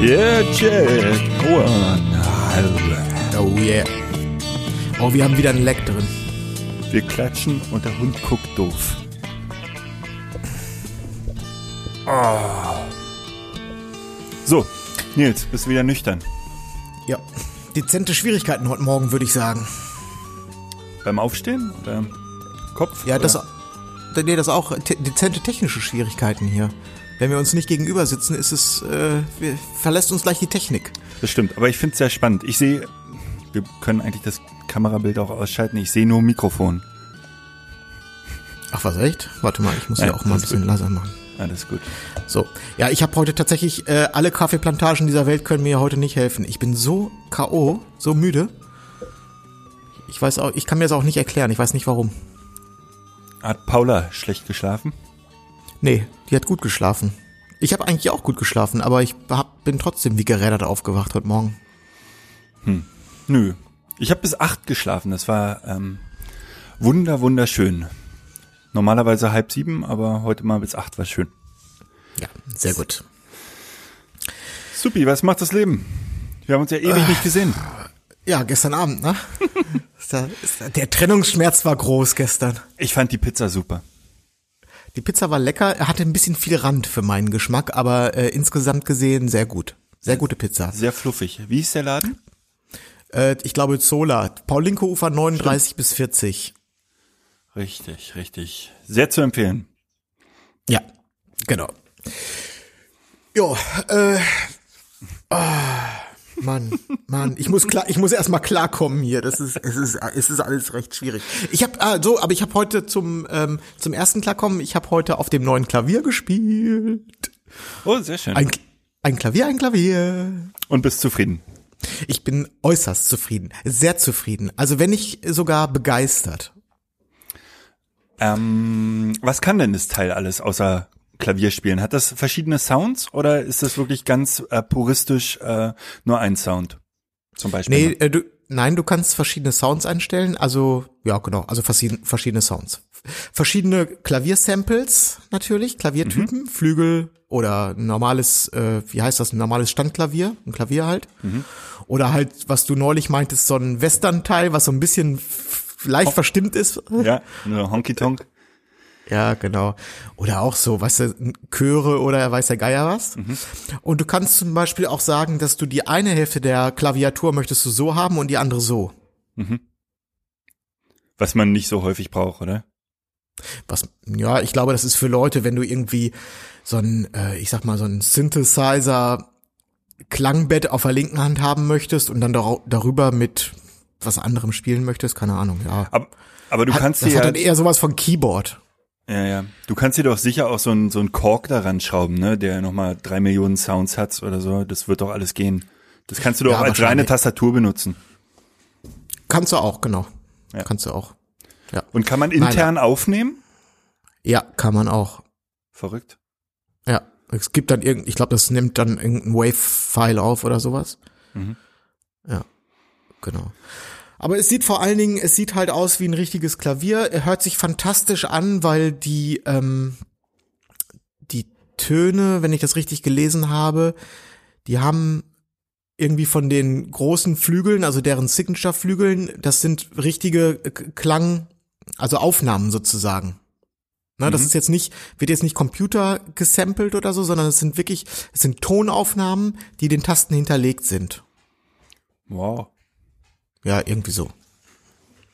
Yeah, Jack. Oh yeah. Oh, wir haben wieder ein Leck drin. Wir klatschen und der Hund guckt doof. Ah. So, Nils, bist du wieder nüchtern? Ja. Dezente Schwierigkeiten heute Morgen, würde ich sagen. Beim Aufstehen oder Kopf? Ja, oder? das, nee, das auch te dezente technische Schwierigkeiten hier. Wenn wir uns nicht gegenüber sitzen, ist es, äh, verlässt uns gleich die Technik. Das stimmt, aber ich finde es sehr spannend. Ich sehe, wir können eigentlich das Kamerabild auch ausschalten. Ich sehe nur Mikrofon. Ach was, echt? Warte mal, ich muss ja auch mal ein bisschen gut. leiser machen. Alles gut. So, ja, ich habe heute tatsächlich, äh, alle Kaffeeplantagen dieser Welt können mir heute nicht helfen. Ich bin so K.O., so müde. Ich weiß auch, ich kann mir das auch nicht erklären, ich weiß nicht warum. Hat Paula schlecht geschlafen? Nee, die hat gut geschlafen. Ich habe eigentlich auch gut geschlafen, aber ich hab, bin trotzdem wie gerädert aufgewacht heute Morgen. Nö. Ich habe bis acht geschlafen. Das war ähm, wunder, wunderschön. Normalerweise halb sieben, aber heute mal bis acht war schön. Ja, sehr gut. Supi, was macht das Leben? Wir haben uns ja ewig nicht gesehen. Ja, gestern Abend, ne? Der Trennungsschmerz war groß gestern. Ich fand die Pizza super. Die Pizza war lecker, er hatte ein bisschen viel Rand für meinen Geschmack, aber äh, insgesamt gesehen sehr gut. Sehr gute Pizza. Sehr fluffig. Wie ist der Laden? Äh, ich glaube Zola, Paulinko-Ufer 39 bis 40. Richtig, richtig. Sehr zu empfehlen. Ja, genau. Jo, äh, ah, Mann, Mann, ich muss klar, ich muss erstmal klarkommen hier. Das ist, es ist, es ist alles recht schwierig. Ich habe, ah, so, aber ich habe heute zum ähm, zum ersten Klarkommen, ich habe heute auf dem neuen Klavier gespielt. Oh, sehr schön. Ein, ein Klavier, ein Klavier. Und bist zufrieden? Ich bin äußerst zufrieden, sehr zufrieden. Also wenn nicht sogar begeistert. Ähm, was kann denn das Teil alles außer Klavierspielen? Hat das verschiedene Sounds oder ist das wirklich ganz äh, puristisch äh, nur ein Sound? Zum Beispiel. Nee, äh, du, nein, du kannst verschiedene Sounds einstellen. Also, ja, genau, also verschiedene, verschiedene Sounds. Verschiedene Klaviersamples natürlich, Klaviertypen, Flügel oder ein normales, äh, wie heißt das, ein normales Standklavier, ein Klavier halt. Oder halt, was du neulich meintest, so ein Western-Teil, was so ein bisschen leicht verstimmt ist. Ja, nur Honky Tonk. Ja, genau. Oder auch so, weißt du, Chöre oder weiß der Geier was. Und du kannst zum Beispiel auch sagen, dass du die eine Hälfte der Klaviatur möchtest du so haben und die andere so. Was man nicht so häufig braucht, oder? Was, ja, ich glaube, das ist für Leute, wenn du irgendwie so ein, äh, ich sag mal, so ein Synthesizer Klangbett auf der linken Hand haben möchtest und dann dar darüber mit was anderem spielen möchtest, keine Ahnung, ja. Aber, aber du Hat- kannst das dir hat ja, dann eher sowas von Keyboard. Ja, ja, du kannst dir doch sicher auch so ein so ein Kork daran schrauben, ne, der nochmal drei Millionen Sounds hat oder so. Das wird doch alles gehen. Das kannst du doch Ja, als reine. Tastatur benutzen. Kannst du auch, genau. Ja. Kannst du auch. Ja. Und kann man intern aufnehmen? Ja, kann man auch. Verrückt. Ja, es gibt dann irgend, ich glaube, das nimmt dann irgendein Wave-File auf oder sowas. Mhm. Ja, genau. Aber es sieht vor allen Dingen, es sieht halt aus wie ein richtiges Klavier. Er hört sich fantastisch an, weil die ähm, die Töne, wenn ich das richtig gelesen habe, die haben irgendwie von den großen Flügeln, also deren Signature-Flügeln, das sind richtige äh, Klang, also Aufnahmen sozusagen. Ne, Das ist jetzt nicht, wird jetzt nicht Computer gesampelt oder so, sondern es sind wirklich, es sind Tonaufnahmen, die den Tasten hinterlegt sind. Wow. Ja, irgendwie so.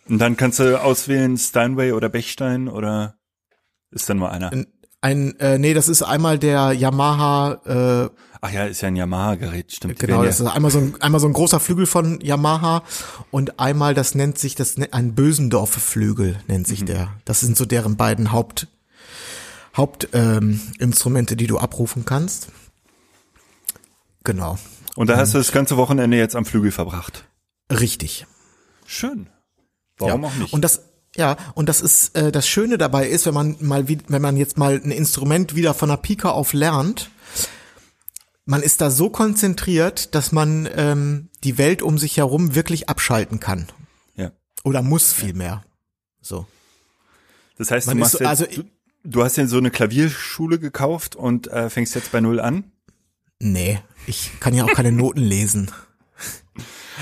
Und dann kannst du auswählen Steinway oder Bechstein oder ist da nur einer? Ein, Ein, äh, nee, das ist einmal der Yamaha, äh, Ach ja, ist ja ein Yamaha-Gerät, stimmt. Genau, das ist einmal so ein, einmal so ein großer Flügel von Yamaha und einmal, das nennt sich, das ne- ein Bösendorfer Flügel nennt Mhm. sich der. Das sind so deren beiden Haupt, Hauptinstrumente, ähm, die du abrufen kannst. Genau. ja, und da hast du das ganze Wochenende jetzt am Flügel verbracht. Richtig. Schön. Warum ja. auch nicht? Und das, ja, und das ist, äh, das Schöne dabei ist, wenn man mal, wie, wenn man jetzt mal ein Instrument wieder von der Pike auf lernt, man ist da so konzentriert, dass man ähm, die Welt um sich herum wirklich abschalten kann. ja. Oder muss vielmehr. So. Das heißt, Man du machst so- jetzt, also du, du hast ja so eine Klavierschule gekauft und äh, fängst jetzt bei Null an. Nee, ich kann ja auch keine Noten lesen.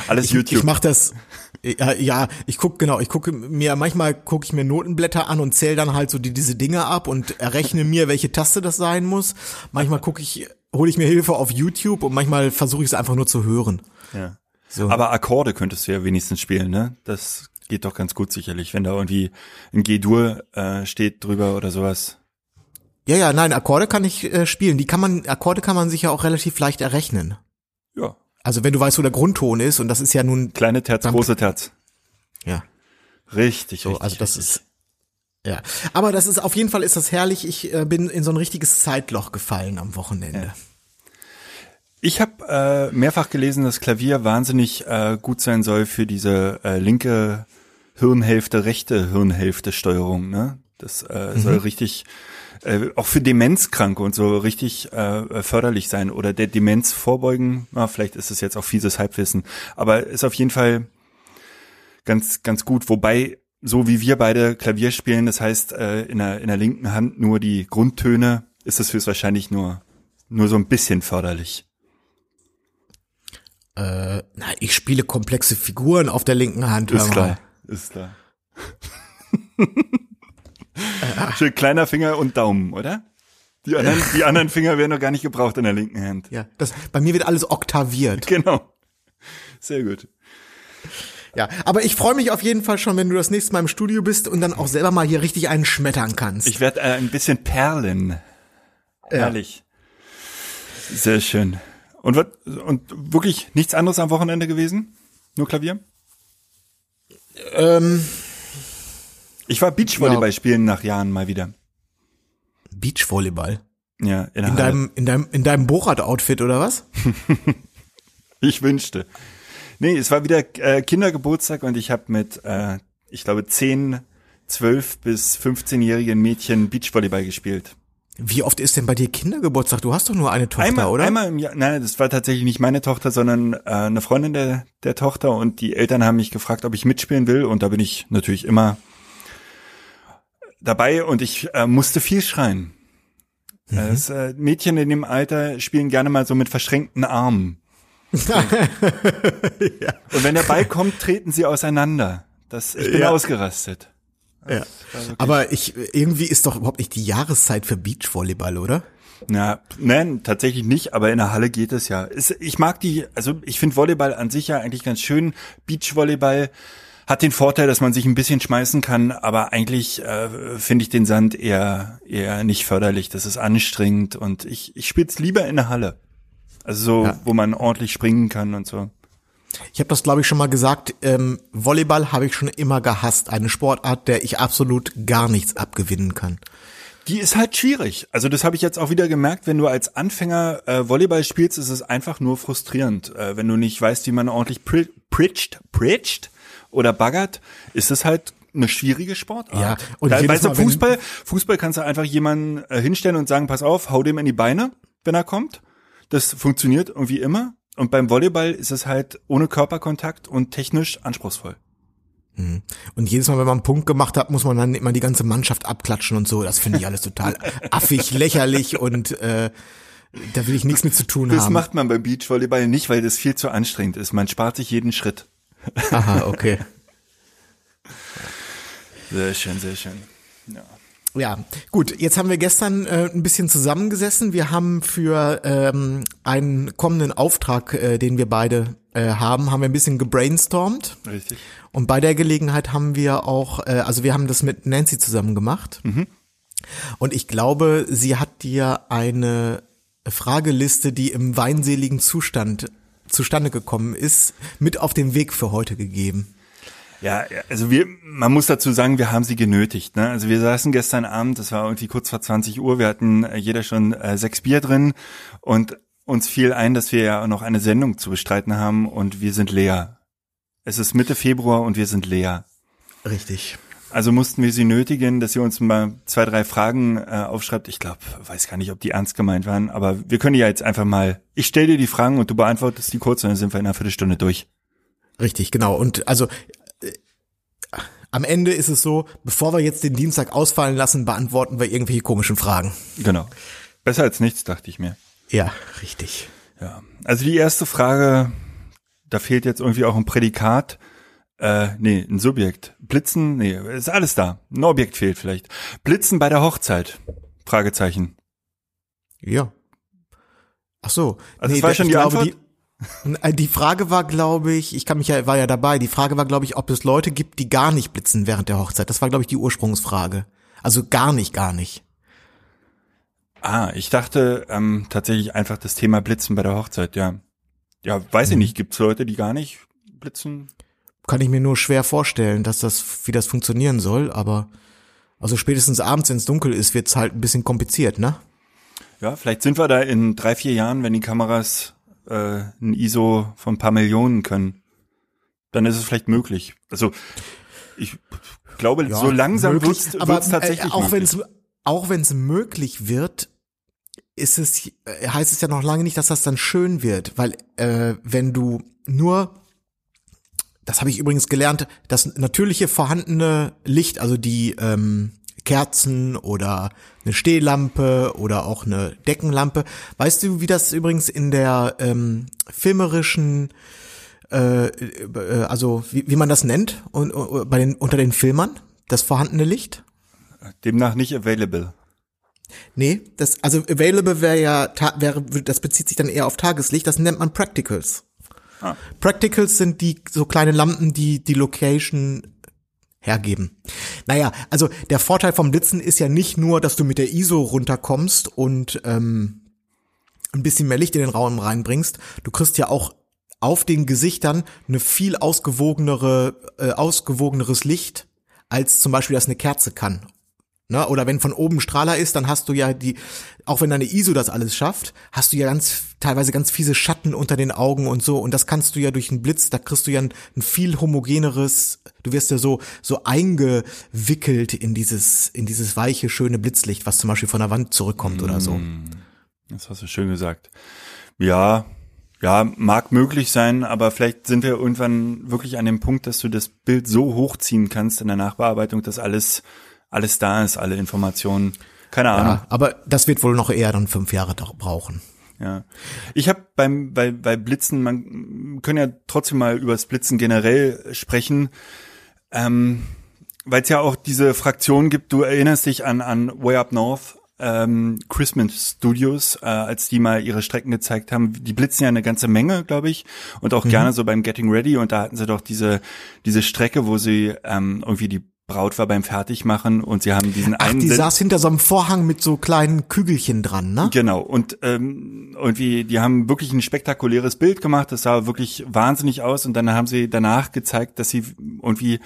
Alles Ich, YouTube. ich mach das. Ja, ja, ich guck genau, ich gucke mir manchmal gucke ich mir Notenblätter an und zähle dann halt so die, diese Dinge ab und errechne mir, welche Taste das sein muss. Manchmal gucke ich, hole ich mir Hilfe auf YouTube und manchmal versuche ich es einfach nur zu hören. ja. So. Aber Akkorde könntest du ja wenigstens spielen, ne? Das geht doch ganz gut sicherlich, wenn da irgendwie ein G-Dur äh, steht drüber oder sowas. Ja, ja, nein, Akkorde kann ich äh, spielen. Die kann man, Akkorde kann man sich ja auch relativ leicht errechnen. Ja. Also wenn du weißt, wo der Grundton ist und das ist ja nun, Kleine Terz, große Terz. ja, Richtig, so, richtig. also das richtig. ist, ja. Aber das ist, auf jeden Fall ist das herrlich. Ich äh, bin in so ein richtiges Zeitloch gefallen am Wochenende. Ich habe äh, mehrfach gelesen, dass Klavier wahnsinnig äh, gut sein soll für diese äh, linke Hirnhälfte, rechte Hirnhälfte Steuerung. Ne? Das äh, soll richtig äh, auch für Demenzkranke und so richtig äh, förderlich sein oder der Demenz vorbeugen. Na, vielleicht ist es jetzt auch fieses Halbwissen, aber ist auf jeden Fall ganz ganz gut. Wobei so wie wir beide Klavier spielen, das heißt äh, in der in der linken Hand nur die Grundtöne, ist es fürs wahrscheinlich nur nur so ein bisschen förderlich. Äh, na, ich spiele komplexe Figuren auf der linken Hand. Ist klar, ist klar. Schön kleiner Finger und Daumen, oder? Die anderen, die anderen Finger werden noch gar nicht gebraucht in der linken Hand. Ja, das, bei mir wird alles oktaviert. Genau. Sehr gut. Ja, aber ich freue mich auf jeden Fall schon, wenn du das nächste Mal im Studio bist und dann auch selber mal hier richtig einen schmettern kannst. Ich werde äh, ein bisschen perlen. Herrlich. Sehr schön. Und, wat, und wirklich nichts anderes am Wochenende gewesen? Nur Klavier? ähm, Ich war Beachvolleyball spielen nach Jahren mal wieder. Beachvolleyball. Ja, in, In deinem, in deinem, in deinem Borat-Outfit oder was? Ich wünschte. Nee, es war wieder äh, Kindergeburtstag und ich habe mit, äh, ich glaube, 10, 12 bis 15-jährigen Mädchen Beachvolleyball gespielt. Wie oft ist denn bei dir Kindergeburtstag? Du hast doch nur eine Tochter, einmal, oder? einmal im Jahr, nein, das war tatsächlich nicht meine Tochter, sondern äh, eine Freundin der, der Tochter und die Eltern haben mich gefragt, ob ich mitspielen will und da bin ich natürlich immer dabei und ich äh, musste viel schreien. Mhm. Das, äh, Mädchen in dem Alter spielen gerne mal so mit verschränkten Armen. Und wenn der Ball kommt, treten sie auseinander. Das, ich bin Ja. ausgerastet. ja. Aber ich, irgendwie ist doch überhaupt nicht die Jahreszeit für Beachvolleyball, oder? Na, nein, tatsächlich nicht, aber in der Halle geht es ja. Ich mag die, also ich finde Volleyball an sich ja eigentlich ganz schön. Beachvolleyball hat den Vorteil, dass man sich ein bisschen schmeißen kann, aber eigentlich äh, finde ich den Sand eher eher nicht förderlich. Das ist anstrengend und ich ich spiele es lieber in der Halle. Also so, Ja. wo man ordentlich springen kann und so. Ich habe das, glaube ich, schon mal gesagt. Ähm, Volleyball habe ich schon immer gehasst. Eine Sportart, der ich absolut gar nichts abgewinnen kann. Die ist halt schwierig. Also das habe ich jetzt auch wieder gemerkt, wenn du als Anfänger äh, Volleyball spielst, ist es einfach nur frustrierend. Äh, wenn du nicht weißt, wie man ordentlich pri pritcht, pritcht oder baggert, ist es halt eine schwierige Sportart. Ja, und Da, weißt du, Fußball, Fußball kannst du einfach jemanden äh, hinstellen und sagen, pass auf, hau dem in die Beine, wenn er kommt. Das funktioniert irgendwie immer. Und beim Volleyball ist es halt ohne Körperkontakt und technisch anspruchsvoll. Und jedes Mal, wenn man einen Punkt gemacht hat, muss man dann immer die ganze Mannschaft abklatschen und so. Das finde ich alles total affig, lächerlich und äh, da will ich nichts mit zu tun Das haben. macht man beim Beachvolleyball nicht, weil das viel zu anstrengend ist. Man spart sich jeden Schritt. Aha, okay. Sehr schön, sehr schön. Ja, gut. Jetzt haben wir gestern äh, ein bisschen zusammengesessen. Wir haben für ähm, einen kommenden Auftrag, äh, den wir beide äh, haben, haben wir ein bisschen gebrainstormt. Richtig. Und bei der Gelegenheit haben wir auch, äh, also wir haben das mit Nancy zusammen gemacht. Und ich glaube, sie hat dir eine Frageliste, die im weinseligen Zustand zustande gekommen ist, mit auf den Weg für heute gegeben. Ja, also wir, man muss dazu sagen, wir haben sie genötigt. Ne? Also wir saßen gestern Abend, das war irgendwie kurz vor 20 Uhr, wir hatten äh, jeder schon äh, sechs Bier drin und uns fiel ein, dass wir ja noch eine Sendung zu bestreiten haben und wir sind leer. Es ist Mitte Februar und wir sind leer. Richtig. Also mussten wir sie nötigen, dass sie uns mal zwei, drei Fragen äh, aufschreibt. Ich glaube, weiß gar nicht, ob die ernst gemeint waren, aber wir können ja jetzt einfach mal, ich stelle dir die Fragen und du beantwortest die kurz und dann sind wir in einer Viertelstunde durch. Richtig, genau. Und also äh, am Ende ist es so, bevor wir jetzt den Dienstag ausfallen lassen, beantworten wir irgendwelche komischen Fragen. Genau. Besser als nichts, dachte ich mir. Ja, richtig. Ja. Also die erste Frage, da fehlt jetzt irgendwie auch ein Prädikat. Äh, nee, ein Subjekt. Blitzen, nee, ist alles da. Ein Objekt fehlt vielleicht. Blitzen bei der Hochzeit. Fragezeichen. Ja. Ach so. Also das war schon die glaube, Antwort? Die, Äh, die Frage war, glaube ich, ich kann mich ja, war ja dabei, die Frage war, glaube ich, ob es Leute gibt, die gar nicht blitzen während der Hochzeit. Das war, glaube ich, die Ursprungsfrage. Also gar nicht, gar nicht. Ah, ich dachte ähm, tatsächlich einfach das Thema Blitzen bei der Hochzeit, ja. Ja, weiß Mhm. ich nicht. Gibt's Leute, die gar nicht blitzen? Kann ich mir nur schwer vorstellen, dass das, wie das funktionieren soll, aber also spätestens abends, wenn es dunkel ist, wird's halt ein bisschen kompliziert, ne? Ja, vielleicht sind wir da in drei, vier Jahren, wenn die Kameras äh, ein ISO von ein paar Millionen können. Dann ist es vielleicht möglich. Also ich glaube, so langsam wird's, aber wird's tatsächlich äh, auch wenn es auch wenn es möglich wird, ist es äh, heißt es ja noch lange nicht, dass das dann schön wird, weil äh, wenn du nur das habe ich übrigens gelernt, das natürliche vorhandene Licht, also die ähm, Kerzen oder eine Stehlampe oder auch eine Deckenlampe. Weißt du, wie das übrigens in der ähm, filmerischen äh, äh, also wie, wie man das nennt und, und bei den unter den Filmern das vorhandene Licht? Demnach nicht available. Nee, das also available wäre ja wäre das bezieht sich dann eher auf Tageslicht, das nennt man Practicals. Ah. Practicals sind die so kleine Lampen, die die Location hergeben. Naja, also der Vorteil vom Blitzen ist ja nicht nur, dass du mit der ISO runterkommst und ähm, ein bisschen mehr Licht in den Raum reinbringst. Du kriegst ja auch auf den Gesichtern eine viel ausgewogenere, äh, ausgewogeneres Licht, als zum Beispiel das eine Kerze kann. Ne? Oder wenn von oben Strahler ist, dann hast du ja die, auch wenn deine ISO das alles schafft, hast du ja ganz teilweise ganz fiese Schatten unter den Augen und so. Und das kannst du ja durch einen Blitz, da kriegst du ja ein, ein viel homogeneres, du wirst ja so so eingewickelt in dieses in dieses weiche schöne Blitzlicht, was zum Beispiel von der Wand zurückkommt oder so. Das hast du schön gesagt. Ja, ja, mag möglich sein, aber vielleicht sind wir irgendwann wirklich an dem Punkt, dass du das Bild so hochziehen kannst in der Nachbearbeitung, dass alles, alles da ist, alle Informationen. Keine Ahnung. Ja, aber das wird wohl noch eher dann fünf Jahre brauchen. Ja. Ich habe beim bei, bei Blitzen, man können ja trotzdem mal über das Blitzen generell sprechen, ähm, weil es ja auch diese Fraktion gibt. Du erinnerst dich an an Way Up North, ähm, Christmas Studios, äh, als die mal ihre Strecken gezeigt haben. Die blitzen ja eine ganze Menge, glaube ich, und auch gerne so beim Getting Ready. Und da hatten sie doch diese diese Strecke, wo sie ähm, irgendwie die Braut war beim Fertigmachen und sie haben diesen Ach, einen die Sinn- saß hinter so einem Vorhang mit so kleinen Kügelchen dran, ne? Genau, und ähm, irgendwie, die haben wirklich ein spektakuläres Bild gemacht, das sah wirklich wahnsinnig aus und dann haben sie danach gezeigt, dass sie irgendwie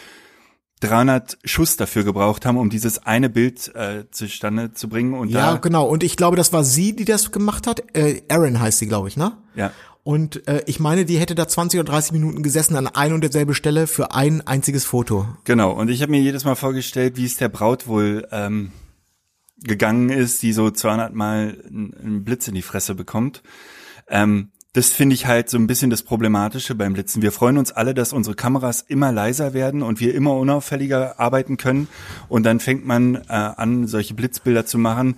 300 Schuss dafür gebraucht haben, um dieses eine Bild äh, zustande zu bringen und Ja, genau. Und ich glaube, das war sie, die das gemacht hat. Äh, Erin heißt sie, glaube ich, ne? ja, Und äh, ich meine, die hätte da 20 oder 30 Minuten gesessen an ein und derselbe Stelle für ein einziges Foto. genau, und ich habe mir jedes Mal vorgestellt, wie es der Braut wohl ähm, gegangen ist, die so 200 Mal einen Blitz in die Fresse bekommt. Ähm, das finde ich halt so ein bisschen das Problematische beim Blitzen. Wir freuen uns alle, dass unsere Kameras immer leiser werden und wir immer unauffälliger arbeiten können. Und dann fängt man äh, an, solche Blitzbilder zu machen.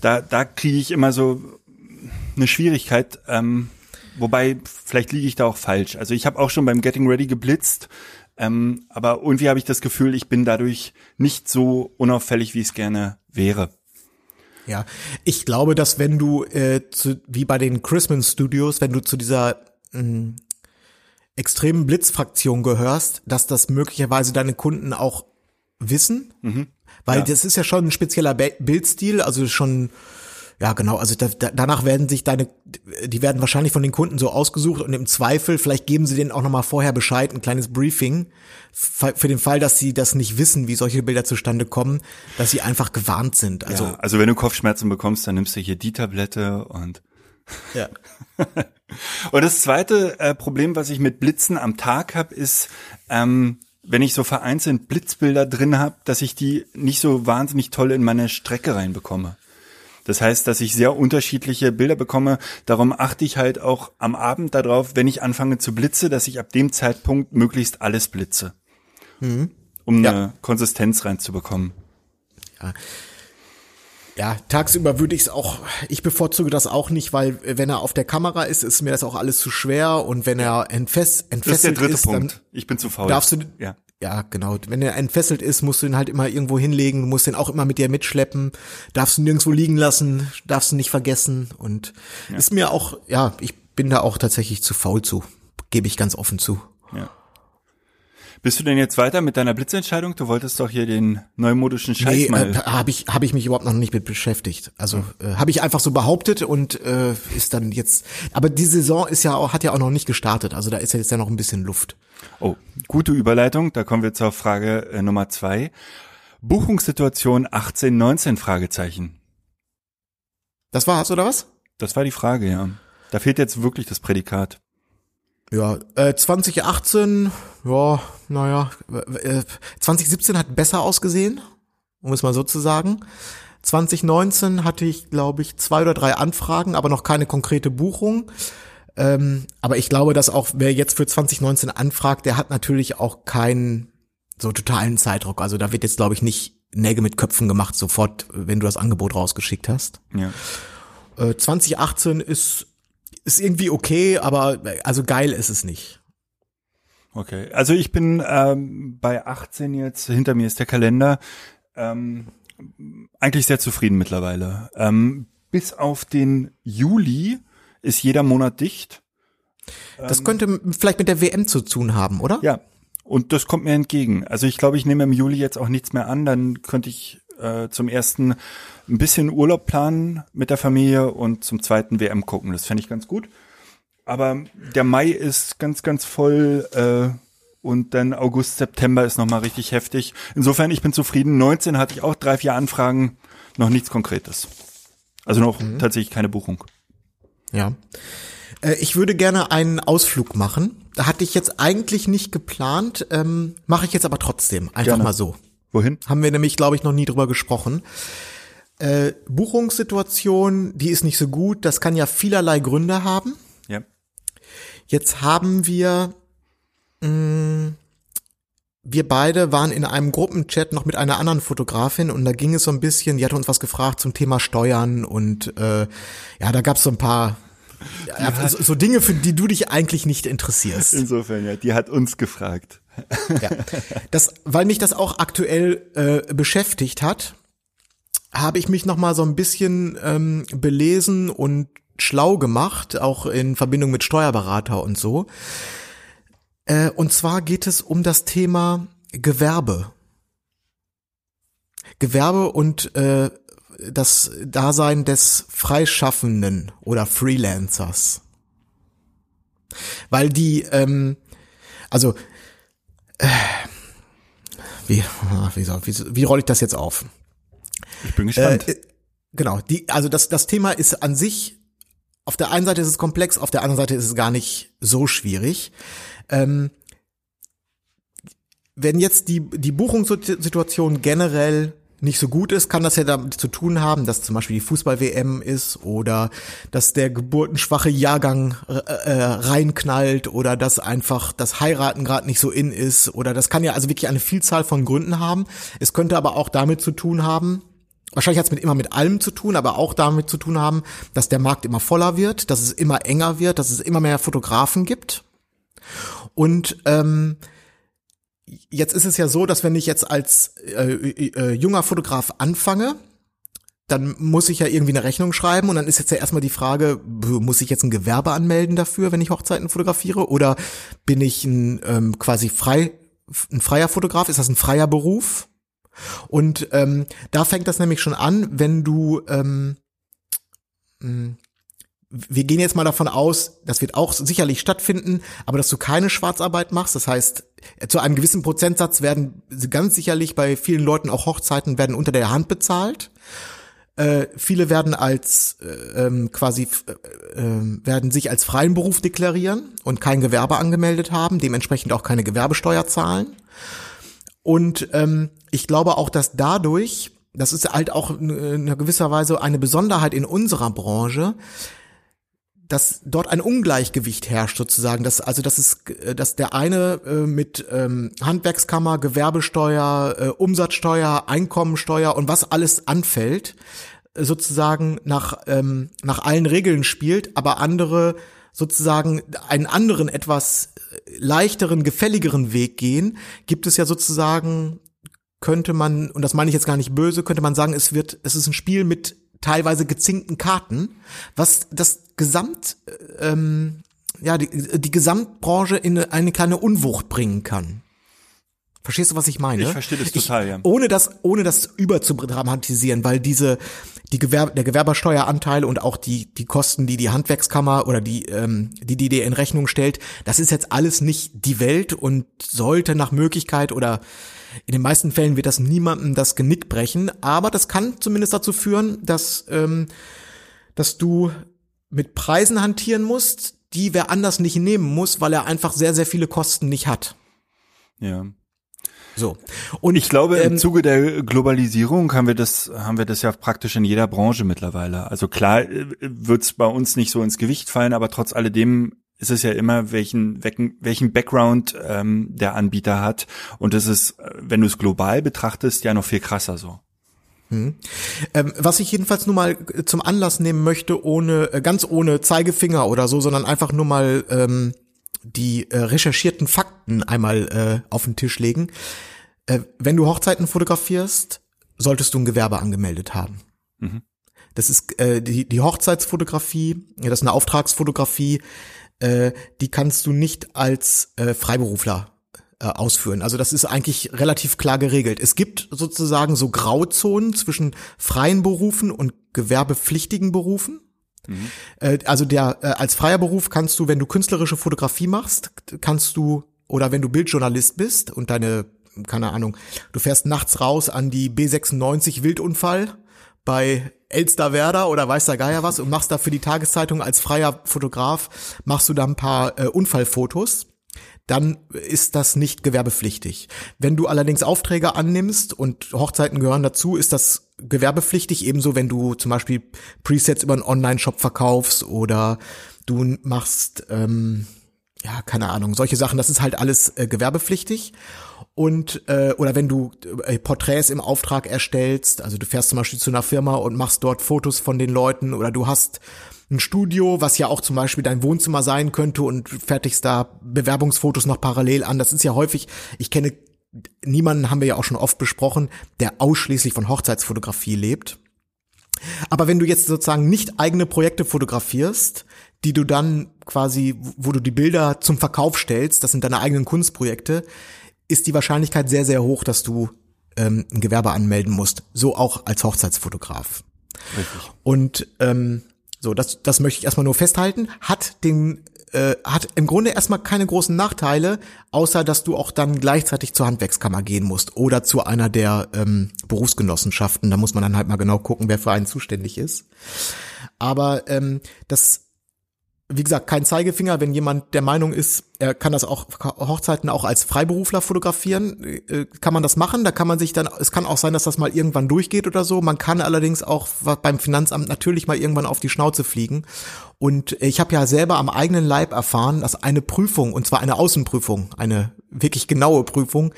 Da, da kriege ich immer so eine Schwierigkeit. Ähm, wobei, vielleicht liege ich da auch falsch. Also ich habe auch schon beim Getting Ready geblitzt. Ähm, aber irgendwie habe ich das Gefühl, ich bin dadurch nicht so unauffällig, wie es gerne wäre. Ja, ich glaube, dass wenn du äh, zu, wie bei den Christmas Studios, wenn du zu dieser mh, extremen Blitzfraktion gehörst, dass das möglicherweise deine Kunden auch wissen, weil Ja. das ist ja schon ein spezieller Bildstil, also schon ja, genau. Also da, da, danach werden sich deine, die werden wahrscheinlich von den Kunden so ausgesucht und im Zweifel, vielleicht geben sie denen auch nochmal vorher Bescheid, ein kleines Briefing, für den Fall, dass sie das nicht wissen, wie solche Bilder zustande kommen, dass sie einfach gewarnt sind. Also, ja, also wenn du Kopfschmerzen bekommst, dann nimmst du hier die Tablette und ja. Und das zweite äh, Problem, was ich mit Blitzen am Tag habe, ist, ähm, wenn ich so vereinzelt Blitzbilder drin habe, dass ich die nicht so wahnsinnig toll in meine Strecke reinbekomme. Das heißt, dass ich sehr unterschiedliche Bilder bekomme. Darum achte ich halt auch am Abend darauf, wenn ich anfange zu blitze, dass ich ab dem Zeitpunkt möglichst alles blitze. Um Ja. eine Konsistenz reinzubekommen. Ja, tagsüber würde ich es auch, ich bevorzuge das auch nicht, weil äh, wenn er auf der Kamera ist, ist mir das auch alles zu schwer und wenn er entfess, Das ist der entfesselt dritte ist, dann Punkt. Ich bin zu faul. darfst du, ja. Ja genau, wenn er entfesselt ist, musst du ihn halt immer irgendwo hinlegen, du musst ihn auch immer mit dir mitschleppen, darfst ihn nirgendwo liegen lassen, darfst ihn nicht vergessen und ist mir auch, ja, ich bin da auch tatsächlich zu faul zu, gebe ich ganz offen zu. Ja. Bist du denn jetzt weiter mit deiner Blitzentscheidung? Du wolltest doch hier den neumodischen Scheiß Nee, mal. äh, habe ich habe ich mich überhaupt noch nicht mit beschäftigt. Also äh, habe ich einfach so behauptet und äh, ist dann jetzt. Aber die Saison ist ja auch hat ja auch noch nicht gestartet. Also da ist ja jetzt ja noch ein bisschen Luft. Oh, gute Überleitung. Da kommen wir zur Frage äh, Nummer zwei. Buchungssituation 18, 19 Fragezeichen. Das war's oder was? Das war die Frage, ja. Da fehlt jetzt wirklich das Prädikat. Ja, äh, 2018, ja, naja, äh, 2017 hat besser ausgesehen, um es mal so zu sagen. 2019 hatte ich, glaube ich, zwei oder drei Anfragen, aber noch keine konkrete Buchung. Ähm, aber ich glaube, dass auch wer jetzt für 2019 anfragt, der hat natürlich auch keinen so totalen Zeitdruck. Also da wird jetzt, glaube ich, nicht Nägel mit Köpfen gemacht, sofort, wenn du das Angebot rausgeschickt hast. Ja. Äh, 2018 ist, ist irgendwie okay, aber äh, also geil ist es nicht. Okay. Also ich bin ähm, bei 18 jetzt, hinter mir ist der Kalender, ähm, eigentlich sehr zufrieden mittlerweile. Ähm, bis auf den Juli ist jeder Monat dicht. Das könnte m- vielleicht mit der WM zu tun haben, oder? Ja, und das kommt mir entgegen. Also ich glaube, ich nehme im Juli jetzt auch nichts mehr an. Dann könnte ich äh, zum ersten ein bisschen Urlaub planen mit der Familie und zum zweiten WM gucken. Das fände ich ganz gut. Aber der Mai ist ganz, ganz voll äh, und dann August, September ist nochmal richtig heftig. Insofern, ich bin zufrieden. 19 hatte ich auch drei, vier Anfragen, noch nichts Konkretes. Also noch tatsächlich keine Buchung. Ja. Äh, Ich würde gerne einen Ausflug machen. Da hatte ich jetzt eigentlich nicht geplant, ähm, mache ich jetzt aber trotzdem. Einfach Gerne. mal so. Wohin? Haben wir nämlich, glaube ich, noch nie drüber gesprochen. Äh, Buchungssituation, die ist nicht so gut. Das kann ja vielerlei Gründe haben. Ja. Jetzt haben wir, mh, wir beide waren in einem Gruppenchat noch mit einer anderen Fotografin und da ging es so ein bisschen, die hatte uns was gefragt zum Thema Steuern und äh, ja, da gab es so ein paar ja, so, so Dinge, für die du dich eigentlich nicht interessierst. Insofern, ja, die hat uns gefragt. Ja. Das, weil mich das auch aktuell äh, beschäftigt hat, habe ich mich noch mal so ein bisschen ähm, belesen und schlau gemacht, auch in Verbindung mit Steuerberater und so. Äh, und zwar geht es um das Thema Gewerbe. Gewerbe und äh, das Dasein des Freischaffenden oder Freelancers. Weil die, ähm, also wie, ah, wie, soll, wie, wie rolle ich das jetzt auf? Ich bin gespannt. Äh, genau, die, also das, das Thema ist an sich, auf der einen Seite ist es komplex, auf der anderen Seite ist es gar nicht so schwierig. Ähm, wenn jetzt die, die Buchungssituation generell nicht so gut ist, kann das ja damit zu tun haben, dass zum Beispiel die Fußball-WM ist oder dass der geburtenschwache Jahrgang äh, äh, reinknallt oder dass einfach das Heiraten gerade nicht so in ist oder das kann ja also wirklich eine Vielzahl von Gründen haben. Es könnte aber auch damit zu tun haben, wahrscheinlich hat es mit immer mit allem zu tun, aber auch damit zu tun haben, dass der Markt immer voller wird, dass es immer enger wird, dass es immer mehr Fotografen gibt und ähm, jetzt ist es ja so, dass wenn ich jetzt als äh, äh, junger Fotograf anfange, dann muss ich ja irgendwie eine Rechnung schreiben und dann ist jetzt ja erstmal die Frage, muss ich jetzt ein Gewerbe anmelden dafür, wenn ich Hochzeiten fotografiere oder bin ich ein ähm, quasi frei ein freier Fotograf? Ist das ein freier Beruf? Und ähm, da fängt das nämlich schon an, wenn du ähm, mh, wir gehen jetzt mal davon aus, das wird auch sicherlich stattfinden, aber dass du keine Schwarzarbeit machst, das heißt, zu einem gewissen Prozentsatz werden ganz sicherlich bei vielen Leuten auch Hochzeiten werden unter der Hand bezahlt. Äh, viele werden als äh, ähm, quasi äh, äh, werden sich als freien Beruf deklarieren und kein Gewerbe angemeldet haben, dementsprechend auch keine Gewerbesteuer zahlen. Und ähm, ich glaube auch, dass dadurch, das ist halt auch in gewisser Weise eine Besonderheit in unserer Branche, dass dort ein Ungleichgewicht herrscht sozusagen, dass also dass es dass der eine äh, mit ähm, Handwerkskammer, Gewerbesteuer, äh, Umsatzsteuer, Einkommensteuer und was alles anfällt, äh, sozusagen nach ähm, nach allen Regeln spielt, aber andere sozusagen einen anderen etwas leichteren, gefälligeren Weg gehen, gibt es ja sozusagen könnte man und das meine ich jetzt gar nicht böse, könnte man sagen, es wird es ist ein Spiel mit teilweise gezinkten Karten, was das Gesamt, ähm, ja, die, die Gesamtbranche in eine kleine Unwucht bringen kann. Verstehst du, was ich meine? Ich verstehe das total, ich, ja. Ohne das, ohne das überzudramatisieren, weil diese, die Gewerb, der Gewerbersteueranteil und auch die, die Kosten, die die Handwerkskammer oder die, ähm, die, die dir in Rechnung stellt, das ist jetzt alles nicht die Welt und sollte nach Möglichkeit oder in den meisten Fällen wird das niemandem das Genick brechen, aber das kann zumindest dazu führen, dass, ähm, dass du mit Preisen hantieren musst, die wer anders nicht nehmen muss, weil er einfach sehr, sehr viele Kosten nicht hat. Ja. So. Und ich glaube, im ähm, Zuge der Globalisierung haben wir das, haben wir das ja praktisch in jeder Branche mittlerweile. Also klar äh, wird's bei uns nicht so ins Gewicht fallen, aber trotz alledem ist es ja immer, welchen, welchen, welchen Background ähm, der Anbieter hat. Und das ist, wenn du es global betrachtest, ja noch viel krasser so. Hm. Ähm, was ich jedenfalls nur mal zum Anlass nehmen möchte, ohne äh, ganz ohne Zeigefinger oder so, sondern einfach nur mal ähm, die äh, recherchierten Fakten einmal äh, auf den Tisch legen. Äh, wenn du Hochzeiten fotografierst, solltest du ein Gewerbe angemeldet haben. Mhm. Das ist äh, die, die Hochzeitsfotografie, das ist eine Auftragsfotografie, äh, die kannst du nicht als äh, Freiberufler äh, ausführen. Also das ist eigentlich relativ klar geregelt. Es gibt sozusagen so Grauzonen zwischen freien Berufen und gewerbepflichtigen Berufen. Mhm. Äh, also der äh, als freier Beruf kannst du, wenn du künstlerische Fotografie machst, kannst du oder wenn du Bildjournalist bist und deine keine Ahnung, du fährst nachts raus an die B96 Wildunfall bei Elsterwerda oder weiß der Geier was und machst da für die Tageszeitung als freier Fotograf, machst du da ein paar äh, Unfallfotos, dann ist das nicht gewerbepflichtig. Wenn du allerdings Aufträge annimmst und Hochzeiten gehören dazu, ist das gewerbepflichtig, ebenso wenn du zum Beispiel Presets über einen Online-Shop verkaufst oder du machst, ähm, ja, keine Ahnung, solche Sachen, das ist halt alles äh, gewerbepflichtig und äh, oder wenn du äh, Porträts im Auftrag erstellst, also du fährst zum Beispiel zu einer Firma und machst dort Fotos von den Leuten oder du hast ein Studio, was ja auch zum Beispiel dein Wohnzimmer sein könnte und fertigst da Bewerbungsfotos noch parallel an. Das ist ja häufig, ich kenne niemanden, haben wir ja auch schon oft besprochen, der ausschließlich von Hochzeitsfotografie lebt. Aber wenn du jetzt sozusagen nicht eigene Projekte fotografierst, die du dann quasi, wo du die Bilder zum Verkauf stellst, das sind deine eigenen Kunstprojekte, ist die Wahrscheinlichkeit sehr, sehr hoch, dass du ähm, ein Gewerbe anmelden musst. So auch als Hochzeitsfotograf. Richtig. Und ähm, so, das, das möchte ich erstmal nur festhalten. Hat den äh, hat im Grunde erstmal keine großen Nachteile, außer dass du auch dann gleichzeitig zur Handwerkskammer gehen musst oder zu einer der ähm, Berufsgenossenschaften. Da muss man dann halt mal genau gucken, wer für einen zuständig ist. Aber ähm, das wie gesagt, kein Zeigefinger, wenn jemand der Meinung ist, er kann das auch Hochzeiten auch als Freiberufler fotografieren, äh, kann man das machen. Da kann man sich dann, es kann auch sein, dass das mal irgendwann durchgeht oder so. Man kann allerdings auch beim Finanzamt natürlich mal irgendwann auf die Schnauze fliegen. Und ich habe ja selber am eigenen Leib erfahren, dass eine Prüfung, und zwar eine Außenprüfung, eine wirklich genaue Prüfung,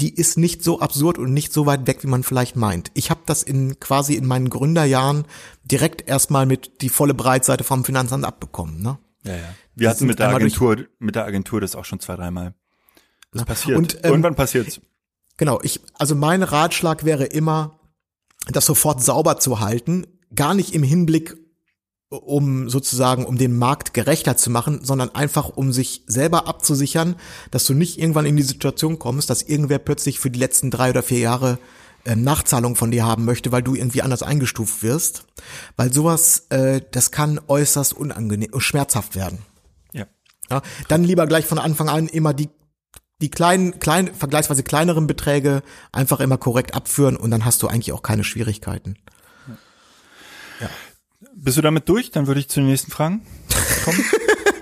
die ist nicht so absurd und nicht so weit weg, wie man vielleicht meint. Ich habe das in quasi in meinen Gründerjahren direkt erstmal mit die volle Breitseite vom Finanzamt abbekommen. Ne? Ja, ja. Wir das hatten mit der Agentur, mit der Agentur das auch schon zwei, dreimal. Das ja. passiert. Und, ähm, Irgendwann passiert's. Genau, ich, also mein Ratschlag wäre immer, das sofort sauber zu halten, gar nicht im Hinblick um sozusagen, um den Markt gerechter zu machen, sondern einfach um sich selber abzusichern, dass du nicht irgendwann in die Situation kommst, dass irgendwer plötzlich für die letzten drei oder vier Jahre ähm, Nachzahlung von dir haben möchte, weil du irgendwie anders eingestuft wirst. Weil sowas, äh, das kann äußerst unangenehm, schmerzhaft werden. Ja. Ja, dann lieber gleich von Anfang an immer die die kleinen, kleinen, vergleichsweise kleineren Beträge einfach immer korrekt abführen und dann hast du eigentlich auch keine Schwierigkeiten. Bist du damit durch? Dann würde ich zu den nächsten Fragen kommen.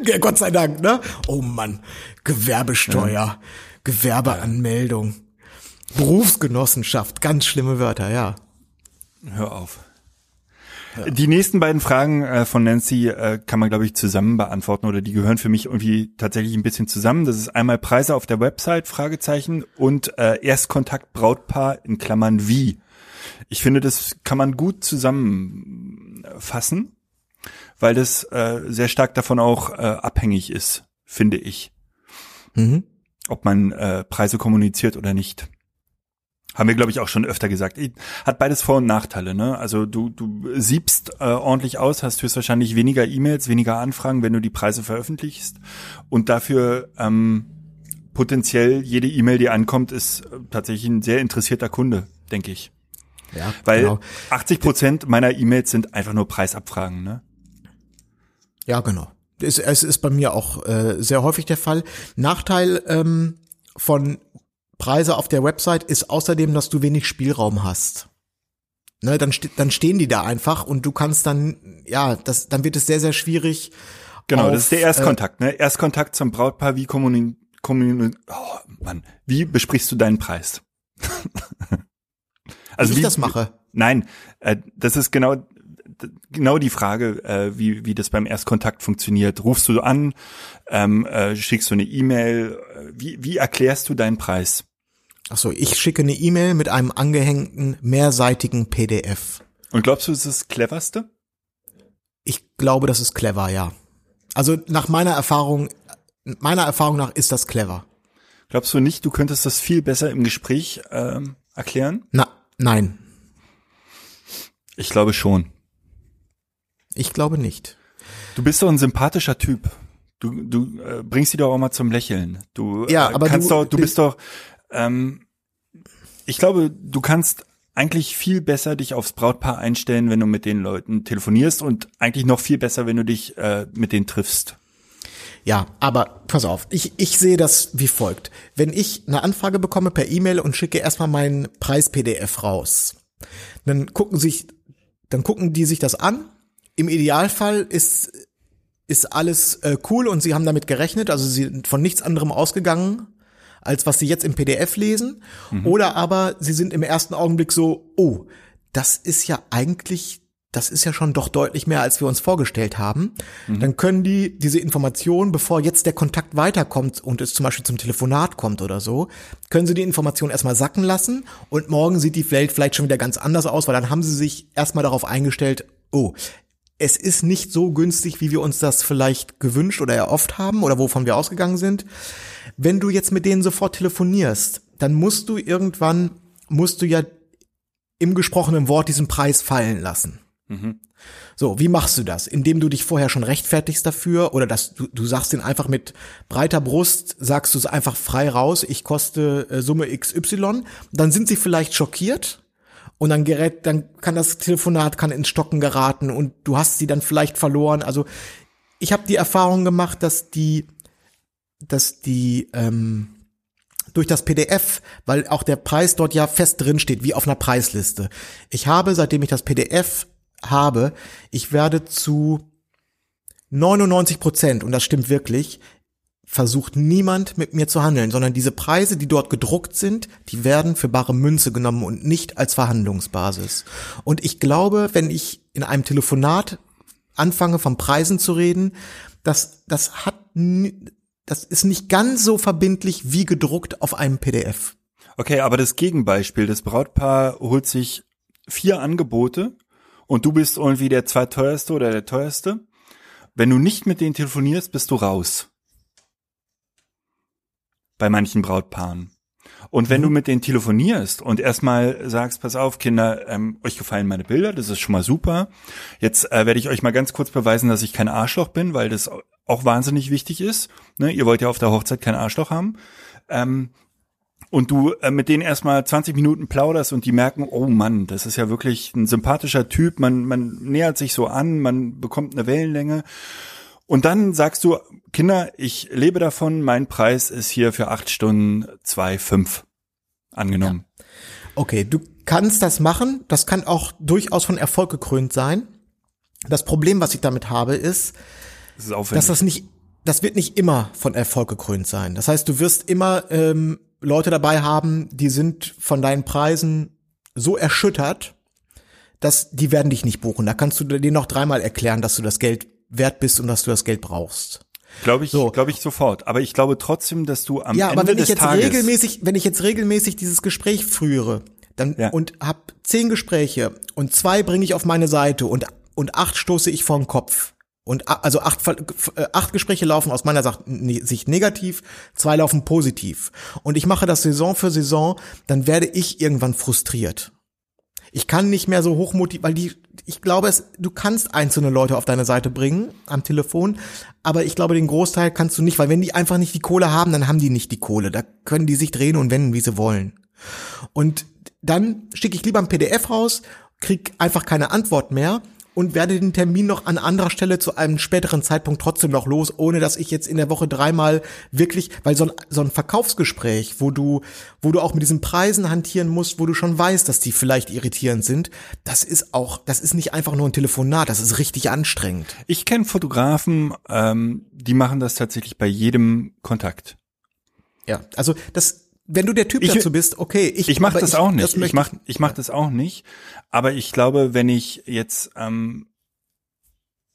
Ja, Gott sei Dank, ne? Oh Mann, Gewerbesteuer, Gewerbeanmeldung, Berufsgenossenschaft, ganz schlimme Wörter, ja. Hör auf. Die nächsten beiden Fragen äh, von Nancy äh, kann man, glaube ich, zusammen beantworten oder die gehören für mich irgendwie tatsächlich ein bisschen zusammen. Das ist einmal Preise auf der Website, Fragezeichen, und äh, Erstkontakt Brautpaar in Klammern wie. Ich finde, das kann man gut zusammenfassen, weil das äh, sehr stark davon auch äh, abhängig ist, finde ich, Mhm. ob man äh, Preise kommuniziert oder nicht. Haben wir, glaube ich, auch schon öfter gesagt. Hat beides Vor- und Nachteile. Ne? Also du, du siebst äh, ordentlich aus, hast höchstwahrscheinlich weniger E-Mails, weniger Anfragen, wenn du die Preise veröffentlichst. Und dafür ähm, potenziell jede E-Mail, die ankommt, ist äh, tatsächlich ein sehr interessierter Kunde, denke ich. Ja, Weil genau. 80 Prozent meiner E-Mails sind einfach nur Preisabfragen. Ne? Ja, genau. Es, es ist bei mir auch äh, sehr häufig der Fall. Nachteil ähm, von Preise auf der Website ist außerdem, dass du wenig Spielraum hast. Ne, dann, ste dann stehen die da einfach und du kannst dann, ja, das, dann wird es sehr, sehr schwierig. Genau, auf, das ist der Erstkontakt. ne? Erstkontakt zum Brautpaar. Wie kommuni kommuni oh, Mann, wie besprichst du deinen Preis? Äh, wie ich das mache. Nein, äh, das ist genau genau die Frage, äh, wie wie das beim Erstkontakt funktioniert. Rufst du an, ähm, äh, schickst du eine E-Mail? äh, Wie wie erklärst du deinen Preis? Ach so, ich schicke eine E-Mail mit einem angehängten mehrseitigen PDF. Und glaubst du, es ist das cleverste? Ich glaube, das ist clever, ja. Also nach meiner Erfahrung, meiner Erfahrung nach ist das clever. Glaubst du nicht, du könntest das viel besser im Gespräch ähm, erklären? Na, nein, Ich glaube schon. ich glaube nicht. Du bist doch ein sympathischer Typ. Du, du äh, bringst sie doch auch mal zum Lächeln. Du Ja, äh, aber kannst du- doch, du du- bist doch, ähm, ich glaube, du kannst eigentlich viel besser dich aufs Brautpaar einstellen, wenn du mit den Leuten telefonierst und eigentlich noch viel besser, wenn du dich äh, mit denen triffst. Ja, aber pass auf, ich, ich sehe das wie folgt. Wenn ich eine Anfrage bekomme per E-Mail und schicke erstmal meinen Preis-PDF raus, dann gucken sich, dann gucken die sich das an. Im Idealfall ist, ist alles äh, cool und sie haben damit gerechnet, also sie sind von nichts anderem ausgegangen, als was sie jetzt im PDF lesen. Oder aber sie sind im ersten Augenblick so, oh, das ist ja eigentlich, das ist ja schon doch deutlich mehr, als wir uns vorgestellt haben. Dann können die diese Information, bevor jetzt der Kontakt weiterkommt und es zum Beispiel zum Telefonat kommt oder so, können sie die Information erstmal sacken lassen und morgen sieht die Welt vielleicht schon wieder ganz anders aus, weil dann haben sie sich erstmal darauf eingestellt, oh, es ist nicht so günstig, wie wir uns das vielleicht gewünscht oder erhofft haben oder wovon wir ausgegangen sind. Wenn du jetzt mit denen sofort telefonierst, dann musst du irgendwann, musst du ja im gesprochenen Wort diesen Preis fallen lassen. So, wie machst du das? Indem du dich vorher schon rechtfertigst dafür oder dass du, du sagst den einfach mit breiter Brust, sagst du es einfach frei raus, ich koste äh, Summe XY, dann sind sie vielleicht schockiert und dann gerät, dann kann das Telefonat kann ins Stocken geraten und du hast sie dann vielleicht verloren. Also ich habe die Erfahrung gemacht, dass die, dass die ähm, durch das PDF, weil auch der Preis dort ja fest drin steht, wie auf einer Preisliste. Ich habe, seitdem ich das PDF habe, ich werde zu 99 Prozent, und das stimmt wirklich, versucht niemand mit mir zu handeln, sondern diese Preise, die dort gedruckt sind, die werden für bare Münze genommen und nicht als Verhandlungsbasis. Und ich glaube, wenn ich in einem Telefonat anfange, von Preisen zu reden, das, das hat, das ist nicht ganz so verbindlich wie gedruckt auf einem PDF. Okay, aber das Gegenbeispiel, das Brautpaar holt sich vier Angebote und du bist irgendwie der zweiteuerste oder der teuerste. Wenn du nicht mit denen telefonierst, bist du raus. Bei manchen Brautpaaren. Und wenn du mit denen telefonierst und erstmal sagst, pass auf, Kinder, ähm, euch gefallen meine Bilder, das ist schon mal super. Jetzt äh, werde ich euch mal ganz kurz beweisen, dass ich kein Arschloch bin, weil das auch wahnsinnig wichtig ist. Ne? Ihr wollt ja auf der Hochzeit kein Arschloch haben. Ähm, und du äh, mit denen erstmal 20 Minuten plauderst und die merken, oh Mann, das ist ja wirklich ein sympathischer Typ, man, man nähert sich so an, man bekommt eine Wellenlänge. Und dann sagst du, Kinder, ich lebe davon, mein Preis ist hier für acht Stunden zwei fünf angenommen. Ja. Okay, du kannst das machen, das kann auch durchaus von Erfolg gekrönt sein. Das Problem, was ich damit habe, ist, das ist dass das nicht, das wird nicht immer von Erfolg gekrönt sein. Das heißt, du wirst immer ähm, Leute dabei haben, die sind von deinen Preisen so erschüttert, dass die werden dich nicht buchen. Da kannst du dir noch dreimal erklären, dass du das Geld wert bist und dass du das Geld brauchst. Glaube ich, so. glaube ich sofort. Aber ich glaube trotzdem, dass du am ja, Ende aber wenn des ich jetzt Tages regelmäßig, wenn ich jetzt regelmäßig dieses Gespräch führe, dann Ja. und hab zehn Gespräche und zwei bringe ich auf meine Seite und und acht stoße ich vor den Kopf. Und also acht, äh, acht Gespräche laufen aus meiner ne- Sicht negativ, zwei laufen positiv. Und ich mache das Saison für Saison, dann werde ich irgendwann frustriert. Ich kann nicht mehr so hochmotiviert, weil die, ich glaube, es, du kannst einzelne Leute auf deine Seite bringen am Telefon, aber ich glaube, den Großteil kannst du nicht, weil wenn die einfach nicht die Kohle haben, dann haben die nicht die Kohle. Da können die sich drehen und wenden, wie sie wollen. Und dann schicke ich lieber ein PDF raus, krieg einfach keine Antwort mehr und werde den Termin noch an anderer Stelle zu einem späteren Zeitpunkt trotzdem noch los, ohne dass ich jetzt in der Woche dreimal wirklich, weil so ein, so ein Verkaufsgespräch, wo du, wo du auch mit diesen Preisen hantieren musst, wo du schon weißt, dass die vielleicht irritierend sind, das ist auch, das ist nicht einfach nur ein Telefonat, das ist richtig anstrengend. Ich kenne Fotografen, ähm, die machen das tatsächlich bei jedem Kontakt. Ja, also das, wenn du der Typ Ich- dazu bist, okay, ich, Ich mache das auch nicht. ich möchte mache ich mach das auch nicht. Aber ich glaube, wenn ich jetzt ähm,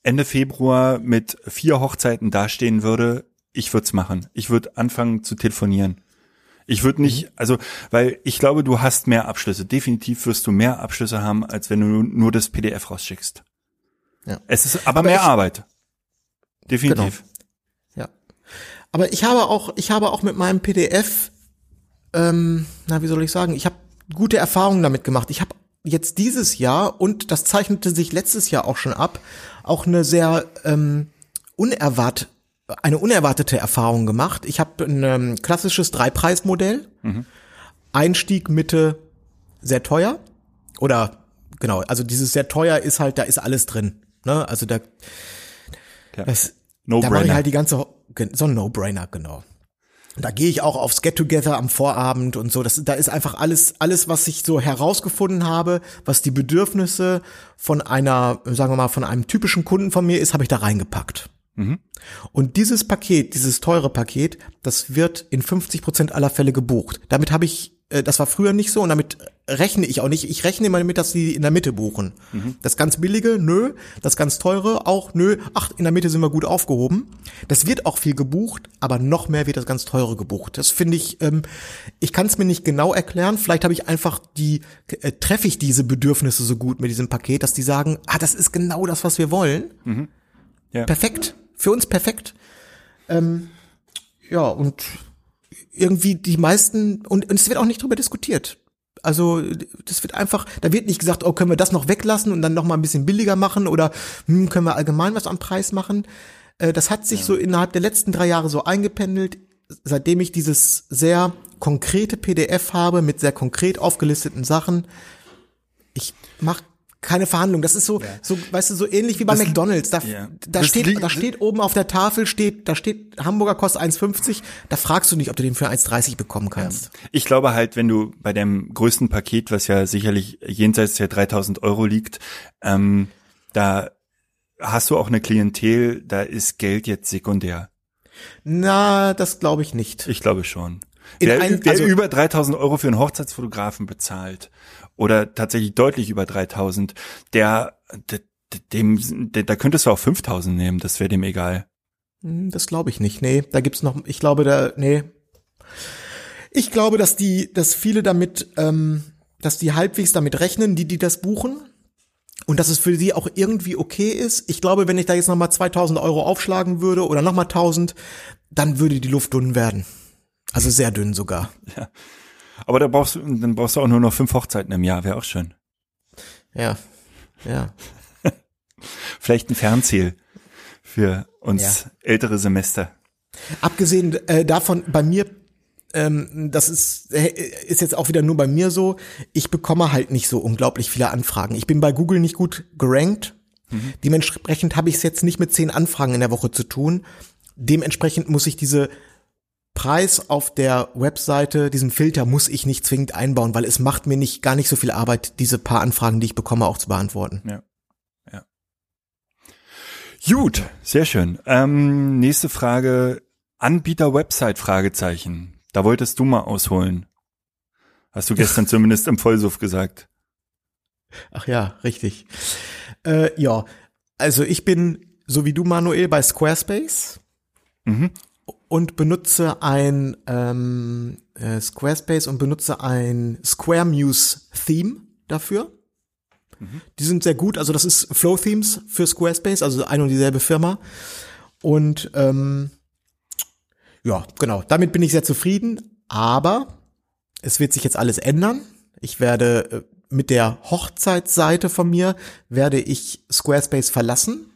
Ende Februar mit vier Hochzeiten dastehen würde, ich würde es machen. Ich würde anfangen zu telefonieren. Ich würde nicht, Mhm. also, weil ich glaube, du hast mehr Abschlüsse. Definitiv wirst du mehr Abschlüsse haben, als wenn du nur das PDF rausschickst. Ja. Es ist aber, Aber mehr ich- Arbeit. Definitiv. Ja. Aber ich habe auch, ich habe auch mit meinem PDF, ähm, na, wie soll ich sagen, ich habe gute Erfahrungen damit gemacht. Ich habe jetzt dieses Jahr, und das zeichnete sich letztes Jahr auch schon ab, auch eine sehr ähm, unerwart, eine unerwartete Erfahrung gemacht. Ich habe ein ähm, klassisches Dreipreismodell. Einstieg, Mitte, sehr teuer. Oder genau, also dieses sehr teuer ist halt, da ist alles drin. Ne? Also da, Ja. das, No da mache ich halt die ganze, so ein No-Brainer, genau. Da gehe ich auch aufs Get-Together am Vorabend und so. Das, da ist einfach alles, alles, was ich so herausgefunden habe, was die Bedürfnisse von einer, sagen wir mal, von einem typischen Kunden von mir ist, habe ich da reingepackt. Und dieses Paket, dieses teure Paket, das wird in 50 Prozent aller Fälle gebucht. Damit habe ich, äh, das war früher nicht so und damit rechne ich auch nicht. Ich rechne immer damit, dass die in der Mitte buchen. Das ganz billige, nö. Das ganz teure, auch nö. Ach, in der Mitte sind wir gut aufgehoben. Das wird auch viel gebucht, aber noch mehr wird das ganz teure gebucht. Das finde ich, ähm, ich kann es mir nicht genau erklären. Vielleicht habe ich einfach die, äh, treffe ich diese Bedürfnisse so gut mit diesem Paket, dass die sagen, ah, das ist genau das, was wir wollen. Ja. Perfekt. Für uns perfekt. Ähm, ja, und irgendwie die meisten, und, und es wird auch nicht drüber diskutiert. Also das wird einfach, da wird nicht gesagt, oh, können wir das noch weglassen und dann noch mal ein bisschen billiger machen oder hm, können wir allgemein was am Preis machen. Äh, das hat sich so innerhalb der letzten drei Jahre so eingependelt, seitdem ich dieses sehr konkrete PDF habe mit sehr konkret aufgelisteten Sachen. Ich mach keine Verhandlung. Das ist so, so, weißt du, so ähnlich wie bei Das- McDonalds. Da, ja. da Das steht, da steht oben auf der Tafel steht, da steht Hamburger kostet 1,50. Da fragst du nicht, ob du den für 1,30 bekommen kannst. Ich glaube halt, wenn du bei dem größten Paket, was ja sicherlich jenseits der 3000 Euro liegt, ähm, da hast du auch eine Klientel, da ist Geld jetzt sekundär. Na, das glaube ich nicht. Ich glaube schon. In Wer, ein- wer also- über 3000 Euro für einen Hochzeitsfotografen bezahlt oder tatsächlich deutlich über 3000, der, der dem, der, da könntest du auch 5000 nehmen, das wäre dem egal. Hm, Das glaube ich nicht. Nee, da gibt's noch, ich glaube da, nee. Ich glaube, dass die, dass viele damit, ähm, dass die halbwegs damit rechnen, die, die das buchen. Und dass es für sie auch irgendwie okay ist. Ich glaube, wenn ich da jetzt nochmal 2000 Euro aufschlagen würde oder nochmal 1000, dann würde die Luft dünn werden. Also sehr dünn sogar. Aber da brauchst du, dann brauchst du auch nur noch fünf Hochzeiten im Jahr, wäre auch schön. Ja. Ja. Vielleicht ein Fernziel für uns Ja. ältere Semester. Abgesehen äh, davon, bei mir ähm, das ist, äh, ist jetzt auch wieder nur bei mir so, ich bekomme halt nicht so unglaublich viele Anfragen. Ich bin bei Google nicht gut gerankt. Mhm. Dementsprechend habe ich es jetzt nicht mit zehn Anfragen in der Woche zu tun. Dementsprechend muss ich diese Preis auf der Webseite, diesen Filter muss ich nicht zwingend einbauen, weil es macht mir nicht gar nicht so viel Arbeit, diese paar Anfragen, die ich bekomme, auch zu beantworten. Ja. ja. Gut, sehr schön. Ähm, nächste Frage. Anbieter-Website? Fragezeichen. Da wolltest du mal ausholen. Hast du gestern zumindest im Vollsuff gesagt. Ach ja, richtig. Äh, ja, also ich bin, so wie du, Manuel, bei Squarespace. Mhm und benutze ein ähm, äh, Squarespace und benutze ein Square Muse Theme dafür. Mhm. Die sind sehr gut, also das ist Flow Themes für Squarespace, also ein und dieselbe Firma. Und ähm, ja, genau, damit bin ich sehr zufrieden, aber es wird sich jetzt alles ändern. Ich werde äh, mit der Hochzeitsseite von mir werde ich Squarespace verlassen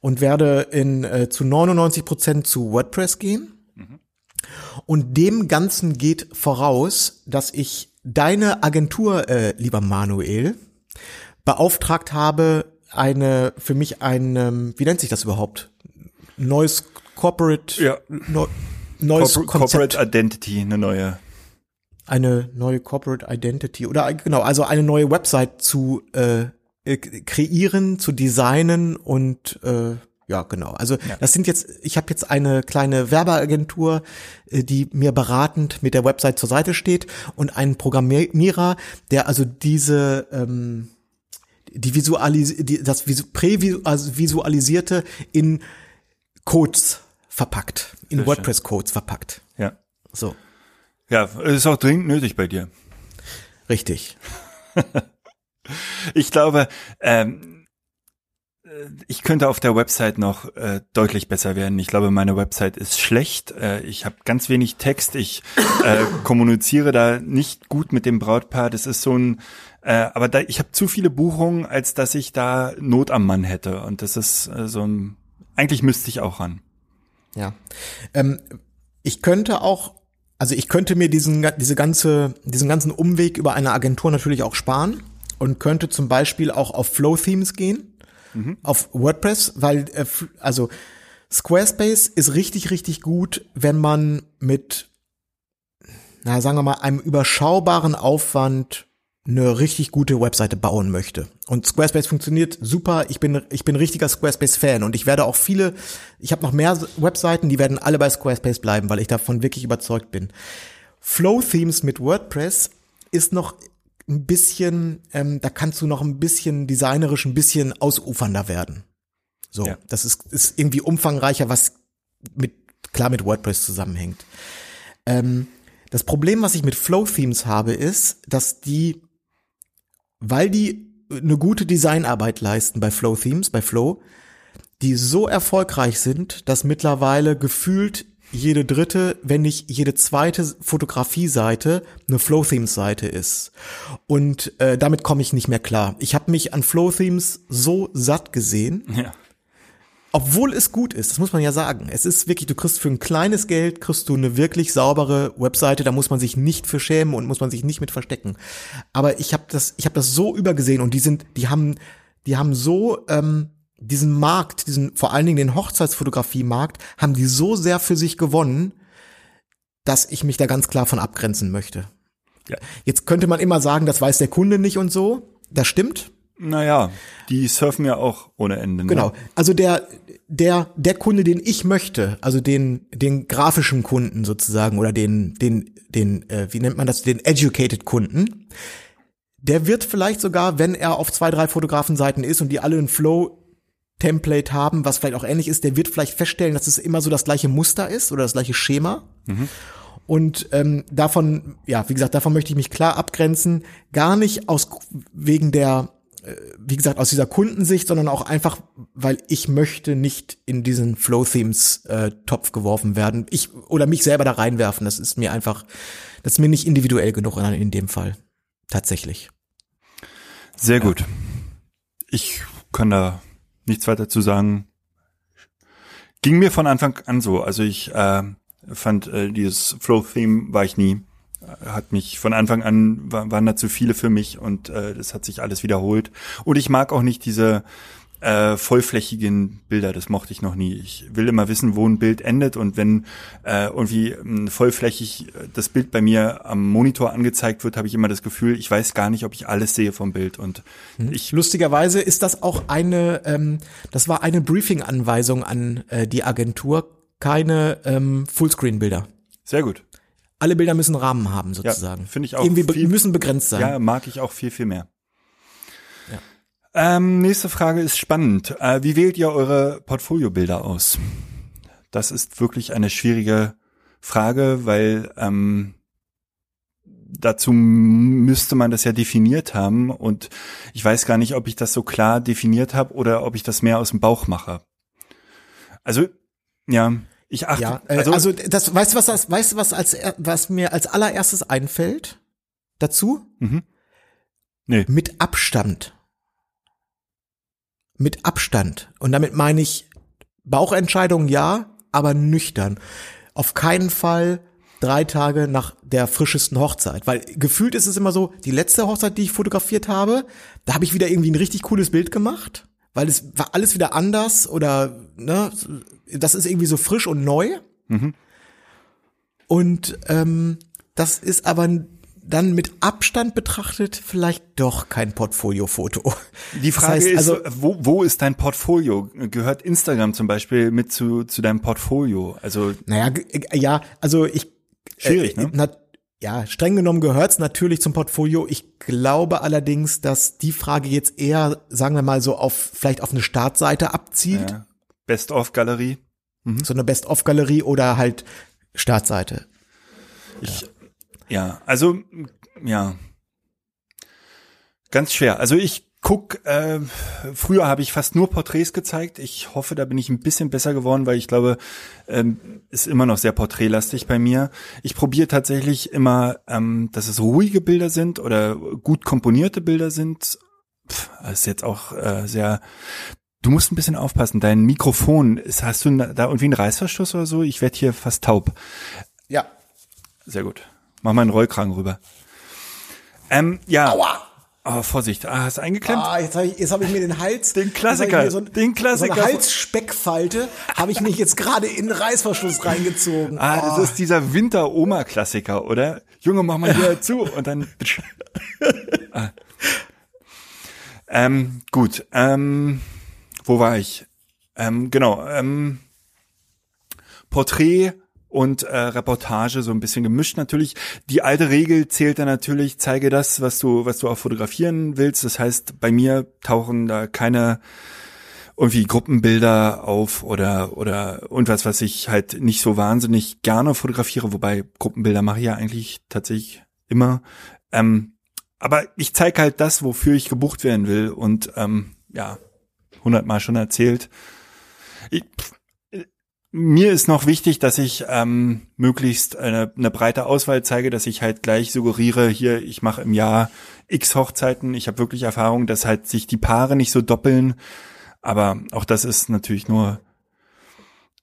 und werde in äh, zu 99 Prozent zu WordPress gehen. Mhm. Und dem Ganzen geht voraus, dass ich deine Agentur, äh, lieber Manuel, beauftragt habe, eine für mich ein, ähm, wie nennt sich das überhaupt? Neues Corporate, ja. no, neues Corporate, Corporate Identity, eine neue eine neue Corporate Identity oder genau, also eine neue Website zu äh, äh, kreieren, zu designen und äh, ja, genau. Also ja. das sind jetzt, ich habe jetzt eine kleine Werbeagentur, äh, die mir beratend mit der Website zur Seite steht und einen Programmierer, der also diese ähm, die visualis die, das prävisualisierte also in Codes verpackt, in WordPress-Codes verpackt. Ja. So. Ja, es ist auch dringend nötig bei dir. Richtig. ich glaube, ähm, ich könnte auf der Website noch äh, deutlich besser werden. Ich glaube, meine Website ist schlecht. Äh, ich habe ganz wenig Text. Ich äh, kommuniziere da nicht gut mit dem Brautpaar. Das ist so ein, äh, aber da, ich habe zu viele Buchungen, als dass ich da Not am Mann hätte. Und das ist äh, so ein, eigentlich müsste ich auch ran. Ja, ähm, ich könnte auch also ich könnte mir diesen, diese ganze, diesen ganzen Umweg über eine Agentur natürlich auch sparen und könnte zum Beispiel auch auf Flow Themes gehen, mhm. auf WordPress, weil äh, also Squarespace ist richtig, richtig gut, wenn man mit, na sagen wir mal, einem überschaubaren Aufwand eine richtig gute Webseite bauen möchte. Und Squarespace funktioniert super. Ich bin ich bin richtiger Squarespace Fan und ich werde auch viele ich habe noch mehr Webseiten, die werden alle bei Squarespace bleiben, weil ich davon wirklich überzeugt bin. Flow Themes mit WordPress ist noch ein bisschen, ähm, da kannst du noch ein bisschen designerisch ein bisschen ausufernder werden. So, ja. das ist, ist irgendwie umfangreicher, was mit klar mit WordPress zusammenhängt. Ähm, das Problem, was ich mit Flow Themes habe, ist, dass die, weil die eine gute Designarbeit leisten bei Flow Themes, bei Flow, die so erfolgreich sind, dass mittlerweile gefühlt jede dritte, wenn nicht jede zweite Fotografie-Seite eine Flow-Themes-Seite ist. Und äh, damit komme ich nicht mehr klar. Ich habe mich an Flow-Themes so satt gesehen. Ja. Obwohl es gut ist, das muss man ja sagen. Es ist wirklich, du kriegst für ein kleines Geld, kriegst du eine wirklich saubere Webseite, da muss man sich nicht für schämen und muss man sich nicht mit verstecken. Aber ich habe das, ich habe das so übergesehen und die sind, die haben, die haben so ähm, diesen Markt, diesen vor allen Dingen den Hochzeitsfotografie-Markt, haben die so sehr für sich gewonnen, dass ich mich da ganz klar von abgrenzen möchte. Ja. Jetzt könnte man immer sagen, das weiß der Kunde nicht und so. Das stimmt. Naja, die surfen ja auch ohne Ende. Ne? Genau. Also der, der, der Kunde, den ich möchte, also den, den grafischen Kunden sozusagen oder den, den, den, äh, wie nennt man das, den educated Kunden, der wird vielleicht sogar, wenn er auf zwei, drei Fotografenseiten ist und die alle einen Flow Template haben, was vielleicht auch ähnlich ist, der wird vielleicht feststellen, dass es immer so das gleiche Muster ist oder das gleiche Schema. Mhm. Und ähm, davon, ja, wie gesagt, davon möchte ich mich klar abgrenzen. Gar nicht aus wegen der, äh, wie gesagt, aus dieser Kundensicht, sondern auch einfach, weil ich möchte nicht in diesen Flow Themes äh, Topf geworfen werden. Ich oder mich selber da reinwerfen. Das ist mir einfach, das ist mir nicht individuell genug in, in dem Fall. Tatsächlich. Sehr gut. Ich kann da nichts weiter zu sagen. Ging mir von Anfang an so. Also ich äh, fand äh, dieses Flow-Theme war ich nie. Hat mich von Anfang an, war, waren da zu viele für mich und äh, das hat sich alles wiederholt. Und ich mag auch nicht diese äh, vollflächigen Bilder, das mochte ich noch nie. Ich will immer wissen, wo ein Bild endet und wenn äh, irgendwie ähm, vollflächig äh, das Bild bei mir am Monitor angezeigt wird, habe ich immer das Gefühl, ich weiß gar nicht, ob ich alles sehe vom Bild und hm. ich lustigerweise ist das auch eine, ähm, das war eine Briefing-Anweisung an äh, die Agentur, keine ähm, Fullscreen-Bilder. Sehr gut. Alle Bilder müssen Rahmen haben sozusagen. Ja, Finde ich auch. Irgendwie be müssen begrenzt sein. Ja, mag ich auch viel viel mehr. Ähm, nächste Frage ist spannend. Äh, wie wählt ihr eure Portfoliobilder aus? Das ist wirklich eine schwierige Frage, weil ähm, dazu müsste man das ja definiert haben und ich weiß gar nicht, ob ich das so klar definiert habe oder ob ich das mehr aus dem Bauch mache. Also ja, ich achte. Ja, äh, also, also das weißt du was das, weißt du was als was mir als allererstes einfällt dazu? Mhm. Nee. Mit Abstand mit Abstand. Und damit meine ich Bauchentscheidung ja, aber nüchtern. Auf keinen Fall drei Tage nach der frischesten Hochzeit. Weil gefühlt ist es immer so, die letzte Hochzeit, die ich fotografiert habe, da habe ich wieder irgendwie ein richtig cooles Bild gemacht, weil es war alles wieder anders oder ne, das ist irgendwie so frisch und neu. Mhm. Und ähm, das ist aber dann mit Abstand betrachtet vielleicht doch kein Portfoliofoto. Die Frage das heißt, ist, also, wo, wo ist dein Portfolio? Gehört Instagram zum Beispiel mit zu, zu deinem Portfolio? Also naja, ja, also ich schwierig, äh, ne? Na, ja, streng genommen gehört's natürlich zum Portfolio. Ich glaube allerdings, dass die Frage jetzt eher, sagen wir mal, so auf vielleicht auf eine Startseite abzielt. Ja. Best-of-Galerie. Mhm. So eine Best-of-Galerie oder halt Startseite. Ich, ja, also ja, ganz schwer. Also ich guck, äh, früher habe ich fast nur Porträts gezeigt. Ich hoffe, da bin ich ein bisschen besser geworden, weil ich glaube, ähm, ist immer noch sehr porträtlastig bei mir. Ich probiere tatsächlich immer, ähm, dass es ruhige Bilder sind oder gut komponierte Bilder sind. Pff, das ist jetzt auch äh, sehr Du musst ein bisschen aufpassen. Dein Mikrofon, ist, hast du da irgendwie einen Reißverschluss oder so? Ich werde hier fast taub. Ja. Sehr gut. Mach mal einen Rollkragen rüber. Ähm, ja. Aua! Oh, Vorsicht, ah, hast du eingeklemmt? Ah, jetzt habe ich, jetzt hab ich mir den Hals. Den Klassiker, so, den Klassiker. So eine Halsspeckfalte habe ich mich jetzt gerade in den Reißverschluss reingezogen. Ah, das oh. ist dieser Winter-Oma-Klassiker, oder? Junge, mach mal hier zu und dann. ah. ähm, gut, ähm, wo war ich? Ähm, genau, ähm, Porträt und äh, Reportage so ein bisschen gemischt natürlich. Die alte Regel zählt dann natürlich, zeige das, was du, was du auch fotografieren willst. Das heißt, bei mir tauchen da keine irgendwie Gruppenbilder auf oder oder irgendwas, was ich halt nicht so wahnsinnig gerne fotografiere, wobei Gruppenbilder mache ich ja eigentlich tatsächlich immer. Ähm, aber ich zeige halt das, wofür ich gebucht werden will und ähm, ja, hundertmal schon erzählt. Ich, mir ist noch wichtig, dass ich ähm, möglichst eine, eine breite Auswahl zeige, dass ich halt gleich suggeriere, hier, ich mache im Jahr x Hochzeiten. Ich habe wirklich Erfahrung, dass halt sich die Paare nicht so doppeln. Aber auch das ist natürlich nur,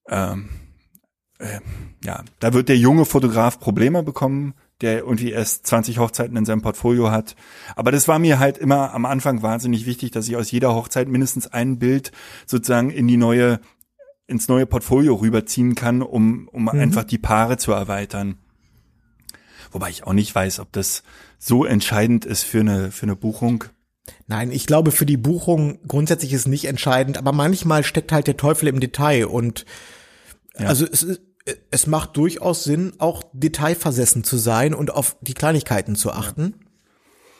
ähm, äh, ja, da wird der junge Fotograf Probleme bekommen, der irgendwie erst 20 Hochzeiten in seinem Portfolio hat. Aber das war mir halt immer am Anfang wahnsinnig wichtig, dass ich aus jeder Hochzeit mindestens ein Bild sozusagen in die neue ins neue Portfolio rüberziehen kann, um, um mhm. einfach die Paare zu erweitern. Wobei ich auch nicht weiß, ob das so entscheidend ist für eine, für eine Buchung. Nein, ich glaube, für die Buchung grundsätzlich ist nicht entscheidend, aber manchmal steckt halt der Teufel im Detail und ja. also es, es macht durchaus Sinn, auch detailversessen zu sein und auf die Kleinigkeiten zu achten.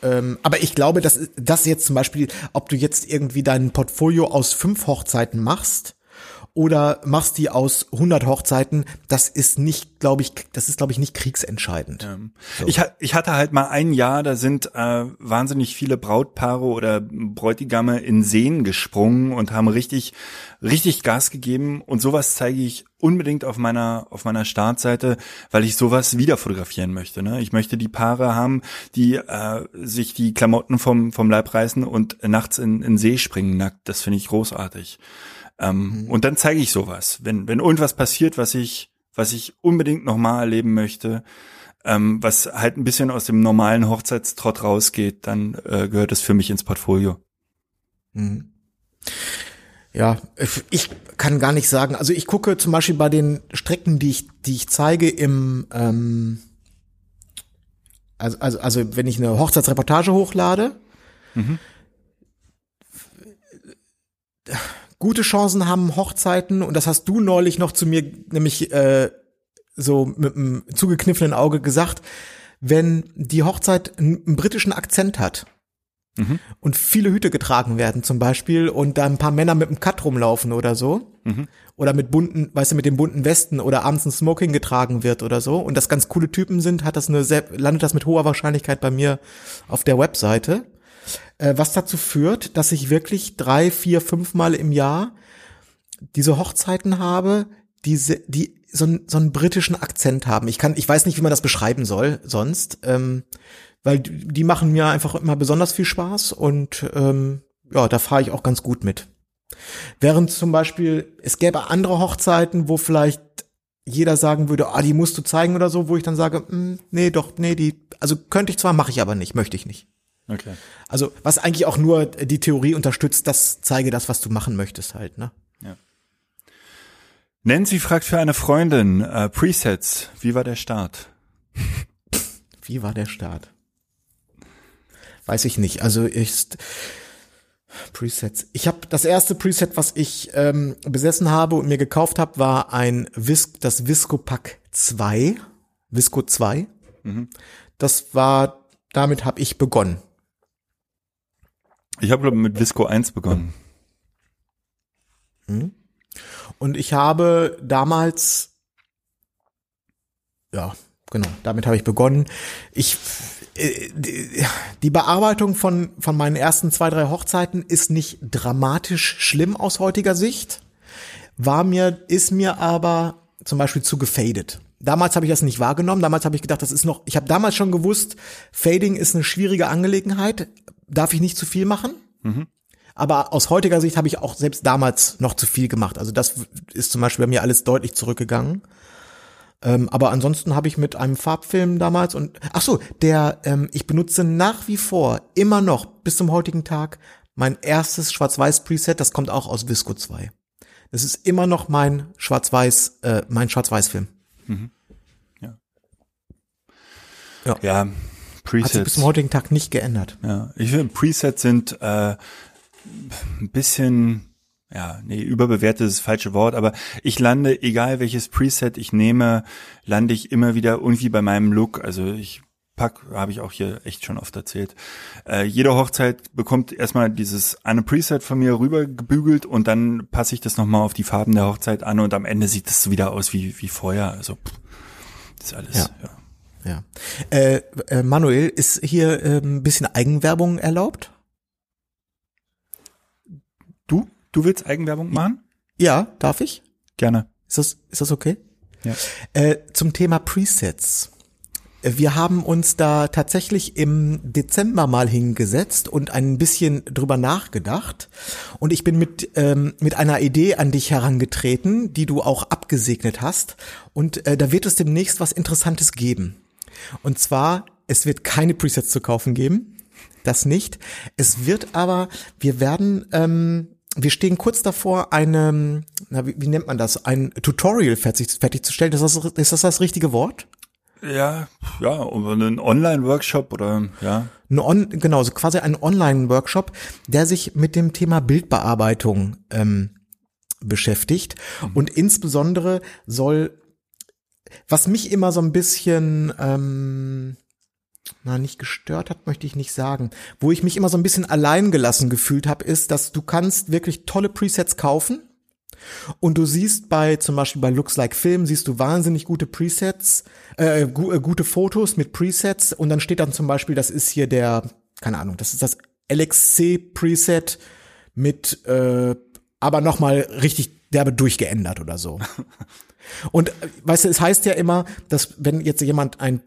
Ja. Ähm, aber ich glaube, dass das jetzt zum Beispiel, ob du jetzt irgendwie dein Portfolio aus fünf Hochzeiten machst, oder machst die aus 100 Hochzeiten, das ist nicht, glaube ich, das ist glaube ich nicht kriegsentscheidend. Ja. So. Ich, ich hatte halt mal ein Jahr, da sind äh, wahnsinnig viele Brautpaare oder Bräutigame in Seen gesprungen und haben richtig richtig Gas gegeben und sowas zeige ich unbedingt auf meiner auf meiner Startseite, weil ich sowas wieder fotografieren möchte. Ne? Ich möchte die Paare haben, die äh, sich die Klamotten vom vom Leib reißen und nachts in, in See springen nackt. Das finde ich großartig. Ähm, mhm. Und dann zeige ich sowas. Wenn, wenn irgendwas passiert, was ich, was ich unbedingt nochmal erleben möchte, ähm, was halt ein bisschen aus dem normalen Hochzeitstrott rausgeht, dann äh, gehört es für mich ins Portfolio. Mhm. Ja, ich kann gar nicht sagen. Also ich gucke zum Beispiel bei den Strecken, die ich, die ich zeige im, ähm, also, also, also wenn ich eine Hochzeitsreportage hochlade, mhm. Gute Chancen haben Hochzeiten, und das hast du neulich noch zu mir nämlich äh, so mit einem zugekniffenen Auge gesagt, wenn die Hochzeit einen, britischen Akzent hat mhm. und viele Hüte getragen werden zum Beispiel und da ein paar Männer mit einem Cut rumlaufen oder so mhm. oder mit bunten, weißt du, mit den bunten Westen oder abends ein Smoking getragen wird oder so und das ganz coole Typen sind, hat das eine sehr, landet das mit hoher Wahrscheinlichkeit bei mir auf der Webseite, was dazu führt, dass ich wirklich drei, vier, fünf Mal im Jahr diese Hochzeiten habe, diese, die so, einen, so einen britischen Akzent haben. Ich kann, ich weiß nicht, wie man das beschreiben soll sonst. Ähm, weil die machen mir einfach immer besonders viel Spaß und ähm, ja, da fahre ich auch ganz gut mit. Während zum Beispiel, es gäbe andere Hochzeiten, wo vielleicht jeder sagen würde, ah, die musst du zeigen oder so, wo ich dann sage, hm, nee, doch, nee, die, also könnte ich zwar, mache ich aber nicht, möchte ich nicht. Okay. Also, was eigentlich auch nur die Theorie unterstützt, das zeige das, was du machen möchtest halt, ne? Ja. Nancy fragt für eine Freundin, äh, Presets, wie war der Start? wie war der Start? weiß ich nicht. Also ist Presets. Ich habe das erste Preset, was ich ähm, besessen habe und mir gekauft habe, war ein Vis das Visco Pack 2, Visco 2. Mhm. Das war, damit habe ich begonnen. Ich habe glaube mit Visco 1 begonnen. Mhm. Und ich habe damals, ja, genau, damit habe ich begonnen. Ich äh, die Bearbeitung von, von meinen ersten zwei, drei Hochzeiten ist nicht dramatisch schlimm aus heutiger Sicht, war mir, ist mir aber zum Beispiel zu gefadet. Damals habe ich das nicht wahrgenommen, damals habe ich gedacht, das ist noch, ich habe damals schon gewusst, Fading ist eine schwierige Angelegenheit, darf ich nicht zu viel machen. Mhm. Aber aus heutiger Sicht habe ich auch selbst damals noch zu viel gemacht. Also das ist zum Beispiel bei mir alles deutlich zurückgegangen. Ähm, aber ansonsten habe ich mit einem Farbfilm damals und ach so, der ähm, ich benutze nach wie vor immer noch bis zum heutigen Tag mein erstes Schwarz-Weiß Preset, das kommt auch aus Visco 2. Das ist immer noch mein Schwarz-Weiß äh, mein Schwarz-Weiß-Film. Mhm. Ja. Ja. Ja, Presets. Hat sich bis zum heutigen Tag nicht geändert. Ja, ich finde Presets sind äh, ein bisschen ja, nee, überbewertet ist das falsche Wort, aber ich lande, egal welches Preset ich nehme, lande ich immer wieder irgendwie bei meinem Look. Also ich pack, habe ich auch hier echt schon oft erzählt. Äh, jede Hochzeit bekommt erstmal dieses eine Preset von mir rübergebügelt und dann passe ich das nochmal auf die Farben der Hochzeit an und am Ende sieht das wieder aus wie, wie vorher. Also pff, das ist alles, ja. ja. Ja. Äh, äh, Manuel, ist hier äh, ein bisschen Eigenwerbung erlaubt? Du? Du willst Eigenwerbung machen? Ja, darf ich? Gerne. Ist das, ist das okay? Ja. Äh, zum Thema Presets. Wir haben uns da tatsächlich im Dezember mal hingesetzt und ein bisschen drüber nachgedacht. Und ich bin mit, ähm, mit einer Idee an dich herangetreten, die du auch abgesegnet hast. Und äh, da wird es demnächst was Interessantes geben. Und zwar, es wird keine Presets zu kaufen geben. Das nicht. Es wird aber, wir werden ähm, wir stehen kurz davor, eine, na, wie, wie nennt man das, ein Tutorial fertig, fertigzustellen. Ist das, ist das das richtige Wort? Ja, ja, ein Online-Workshop oder ja. Ein On, genau, so quasi ein Online-Workshop, der sich mit dem Thema Bildbearbeitung ähm, beschäftigt. Mhm. Und insbesondere soll, was mich immer so ein bisschen ähm, na, nicht gestört hat, möchte ich nicht sagen. Wo ich mich immer so ein bisschen alleingelassen gefühlt habe, ist, dass du kannst wirklich tolle Presets kaufen. Und du siehst bei, zum Beispiel bei Looks Like Film, siehst du wahnsinnig gute Presets, äh, gu äh, gute Fotos mit Presets und dann steht dann zum Beispiel, das ist hier der, keine Ahnung, das ist das LXC Preset mit, äh, aber nochmal richtig derbe durchgeändert oder so. Und weißt du, es heißt ja immer, dass wenn jetzt jemand ein,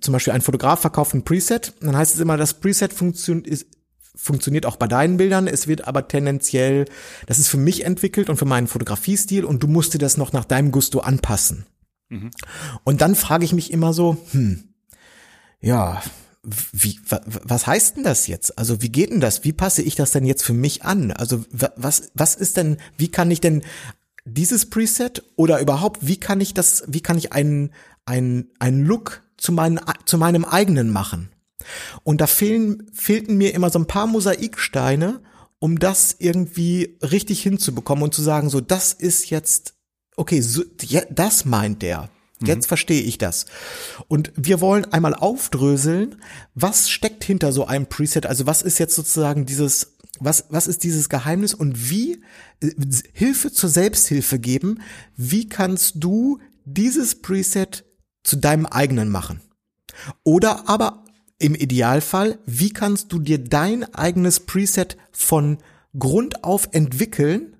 zum Beispiel ein Fotograf verkauft ein Preset, dann heißt es immer, das Preset funktioniert, ist, funktioniert auch bei deinen Bildern, es wird aber tendenziell, das ist für mich entwickelt und für meinen Fotografiestil und du musst dir das noch nach deinem Gusto anpassen. Und dann frage ich mich immer so, hm, ja, wie, wa, was heißt denn das jetzt? Also wie geht denn das? Wie passe ich das denn jetzt für mich an? Also wa- was, was ist denn, wie kann ich denn dieses Preset oder überhaupt, wie kann ich das, wie kann ich einen, einen, einen Look zu, meinen, zu meinem eigenen machen? Und da fehlen, fehlten mir immer so ein paar Mosaiksteine, um das irgendwie richtig hinzubekommen und zu sagen, so, das ist jetzt, okay, so, ja, das meint der. Jetzt verstehe ich das. Und wir wollen einmal aufdröseln, was steckt hinter so einem Preset? Also was ist jetzt sozusagen dieses, was, was ist dieses Geheimnis und wie äh, Hilfe zur Selbsthilfe geben? Wie kannst du dieses Preset zu deinem eigenen machen? Oder aber im Idealfall, wie kannst du dir dein eigenes Preset von Grund auf entwickeln,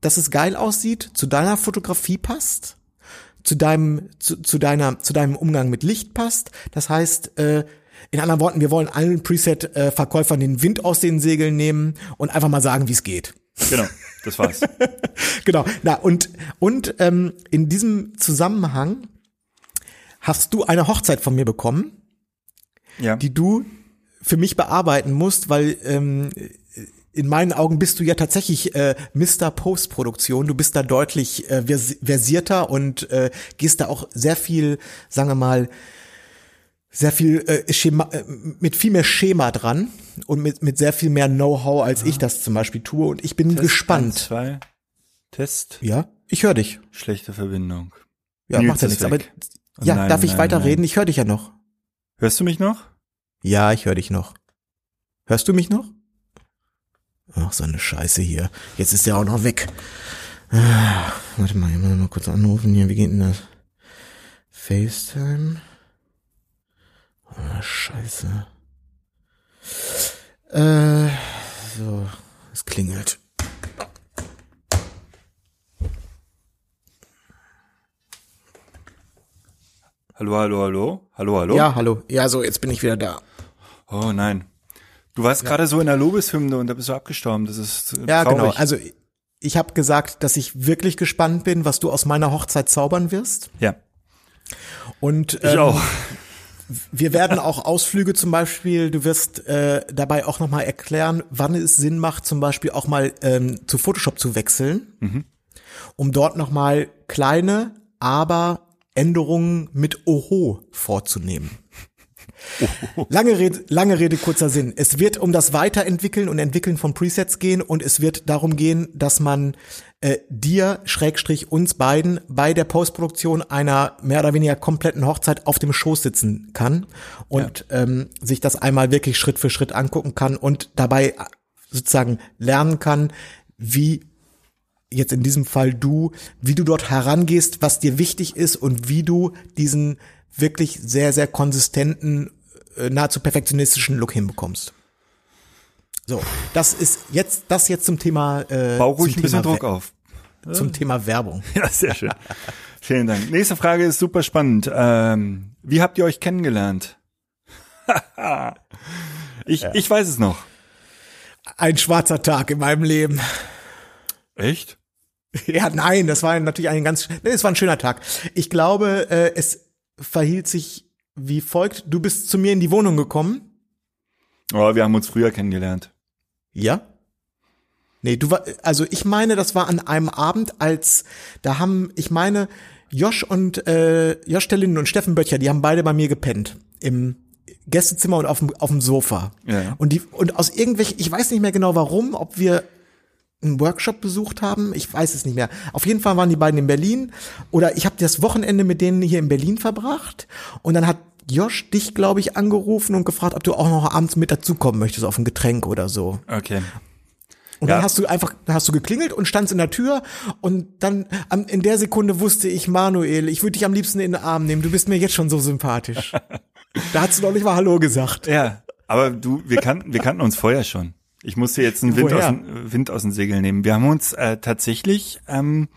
dass es geil aussieht, zu deiner Fotografie passt, zu deinem, zu, zu deiner, zu deinem Umgang mit Licht passt. Das heißt, äh, in anderen Worten, wir wollen allen Preset-Verkäufern den Wind aus den Segeln nehmen und einfach mal sagen, wie es geht. Genau, das war's. Genau. Na und und ähm, in diesem Zusammenhang hast du eine Hochzeit von mir bekommen, ja. die du für mich bearbeiten musst, weil ähm, in meinen Augen bist du ja tatsächlich äh, Mr. Postproduktion. Du bist da deutlich äh, vers versierter und äh, gehst da auch sehr viel, sagen wir mal, sehr viel äh, Schema, äh, mit viel mehr Schema dran und mit, mit sehr viel mehr Know-how, als ich das zum Beispiel tue. Und ich bin Test gespannt. eins, zwei. Test. Ja, ich höre dich. Schlechte Verbindung. Ja, Nils macht ja nichts. Aber weg. Oh ja, nein, darf ich nein, weiterreden? nein. Ich höre dich ja noch. Hörst du mich noch? Ja, ich höre dich noch. Hörst du mich noch? Ach, so eine Scheiße hier. Jetzt ist der auch noch weg. Ah, warte mal, ich muss mal kurz anrufen hier. Wie geht denn das? FaceTime? Ah, Scheiße. Äh, so, es klingelt. Hallo, hallo, hallo? Hallo, hallo? Ja, hallo. Ja, so, jetzt bin ich wieder da. Oh nein. Du warst gerade so in der Lobeshymne und da bist du abgestorben. Das ist äh, Ja, traurig. genau. Also ich habe gesagt, dass ich wirklich gespannt bin, was du aus meiner Hochzeit zaubern wirst. ja, Und ich ähm, auch. Wir werden auch Ausflüge zum Beispiel, du wirst äh, dabei auch nochmal erklären, wann es Sinn macht, zum Beispiel auch mal ähm, zu Photoshop zu wechseln, um dort nochmal kleine, aber Änderungen mit Oho vorzunehmen. Lange Rede, lange Rede, kurzer Sinn. Es wird um das Weiterentwickeln und Entwickeln von Presets gehen und es wird darum gehen, dass man äh, dir, Schrägstrich uns beiden, bei der Postproduktion einer mehr oder weniger kompletten Hochzeit auf dem Schoß sitzen kann und ähm, sich das einmal wirklich Schritt für Schritt angucken kann und dabei äh, sozusagen lernen kann, wie jetzt in diesem Fall du, wie du dort herangehst, was dir wichtig ist und wie du diesen wirklich sehr, sehr konsistenten, äh, nahezu perfektionistischen Look hinbekommst. So, das ist jetzt, das jetzt zum Thema, äh, Bau ruhig ein bisschen Thema Druck auf. Zum Thema Werbung. Ja, sehr schön. Vielen Dank. Nächste Frage ist super spannend. Ähm, wie habt ihr euch kennengelernt? ich, ich weiß es noch. Ein schwarzer Tag in meinem Leben. Echt? Ja, nein, das war natürlich ein ganz, nee, es war ein schöner Tag. Ich glaube, äh, es verhielt sich wie folgt. Du bist zu mir in die Wohnung gekommen. Oh, wir haben uns früher kennengelernt. Ja? Nee, du war, also ich meine, das war an einem Abend, als da haben, ich meine, Josh und äh, Josh Stellin und Steffen Böttcher, die haben beide bei mir gepennt im Gästezimmer und auf dem auf dem Sofa. Ja. Und die und aus irgendwelchen, ich weiß nicht mehr genau warum, ob wir einen Workshop besucht haben, ich weiß es nicht mehr. Auf jeden Fall waren die beiden in Berlin oder ich habe das Wochenende mit denen hier in Berlin verbracht und dann hat Josh dich, glaube ich, angerufen und gefragt, ob du auch noch abends mit dazukommen möchtest auf ein Getränk oder so. Okay. Und Ja. dann hast du einfach, dann hast du geklingelt und standst in der Tür und dann am- in der Sekunde wusste ich, Manuel, ich würde dich am liebsten in den Arm nehmen. Du bist mir jetzt schon so sympathisch. da hast du noch nicht mal Hallo gesagt. Ja, aber du, wir kannten, wir kannten uns vorher schon. Ich musste jetzt einen Wind aus, den, Wind aus den Segeln nehmen. Wir haben uns äh, tatsächlich ähm,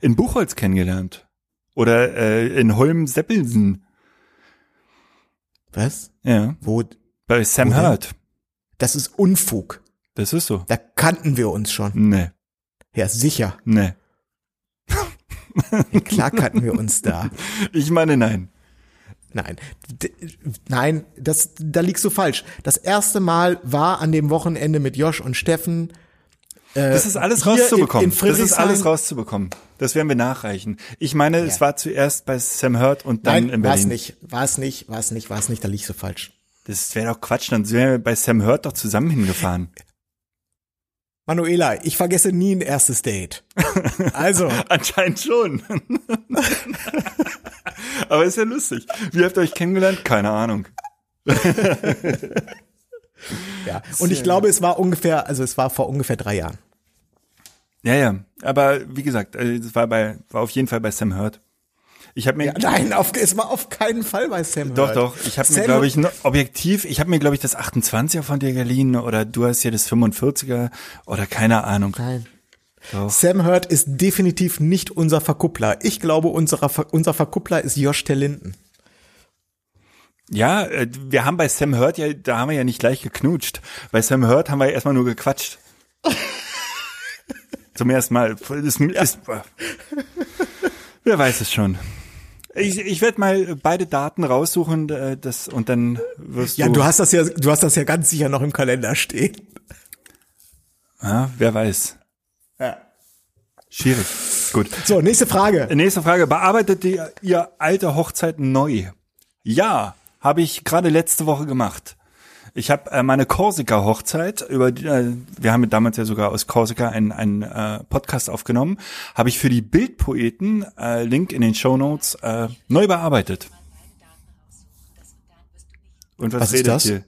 in Buchholz kennengelernt. Oder äh, in Holm-Seppelsen. Was? Ja, Wo? bei Sam? Hurt. Das ist Unfug. Das ist so. Da kannten wir uns schon. Nee, Ja, sicher. nee. Klar kannten wir uns da. Ich meine, nein. Nein, D nein, das, da liegst du falsch. Das erste Mal war an dem Wochenende mit Josh und Steffen. Äh, Das ist alles rauszubekommen. Das ist alles rauszubekommen. Das werden wir nachreichen. Ich meine, es war zuerst bei Sam Hurt und dann in Nein, war es Berlin. nicht, war es nicht, war es nicht, war es nicht, da liegst du falsch. Das wäre doch Quatsch. Dann wären wir bei Sam Hurt doch zusammen hingefahren. Manuela, ich vergesse nie ein erstes Date. Also, Anscheinend schon. Aber ist ja lustig. Wie habt ihr euch kennengelernt? Keine Ahnung. ja. Und ich glaube, es war ungefähr, also es war vor ungefähr drei Jahren. Ja, ja. Aber wie gesagt, äh, es war bei, war auf jeden Fall bei Sam Hurt. Ich habe mir, Ja, nein, auf, es war auf keinen Fall bei Sam doch, Hurt. doch, ich habe mir, glaube ich, objektiv, ich habe mir, glaube ich, das 28er von dir geliehen oder du hast ja das 45er oder keine Ahnung. Nein. Doch. Sam Hurt ist definitiv nicht unser Verkuppler. Ich glaube, unserer, Ver- unser Verkuppler ist Josh Linden. Ja, äh, wir haben bei Sam Hurt ja, da haben wir ja nicht gleich geknutscht. Bei Sam Hurt haben wir ja erstmal nur gequatscht. Zum ersten Mal. Das ist, wer weiß es schon. Ich, ich werde mal beide Daten raussuchen, äh, das und dann wirst Ja, du. du hast das ja, du hast das ja ganz sicher noch im Kalender stehen. Ja, wer weiß. Ja. Schwierig. Gut. So, nächste Frage. Nächste Frage. Bearbeitet ihr, ihr alte Hochzeit neu? Ja, habe ich gerade letzte Woche gemacht. Ich habe äh, meine Korsika-Hochzeit, über die, äh, wir haben damals ja sogar aus Korsika einen, einen äh, Podcast aufgenommen, habe ich für die Bildpoeten, äh, Link in den Show Notes, äh, neu bearbeitet. Und was, Was ist redet das? ihr?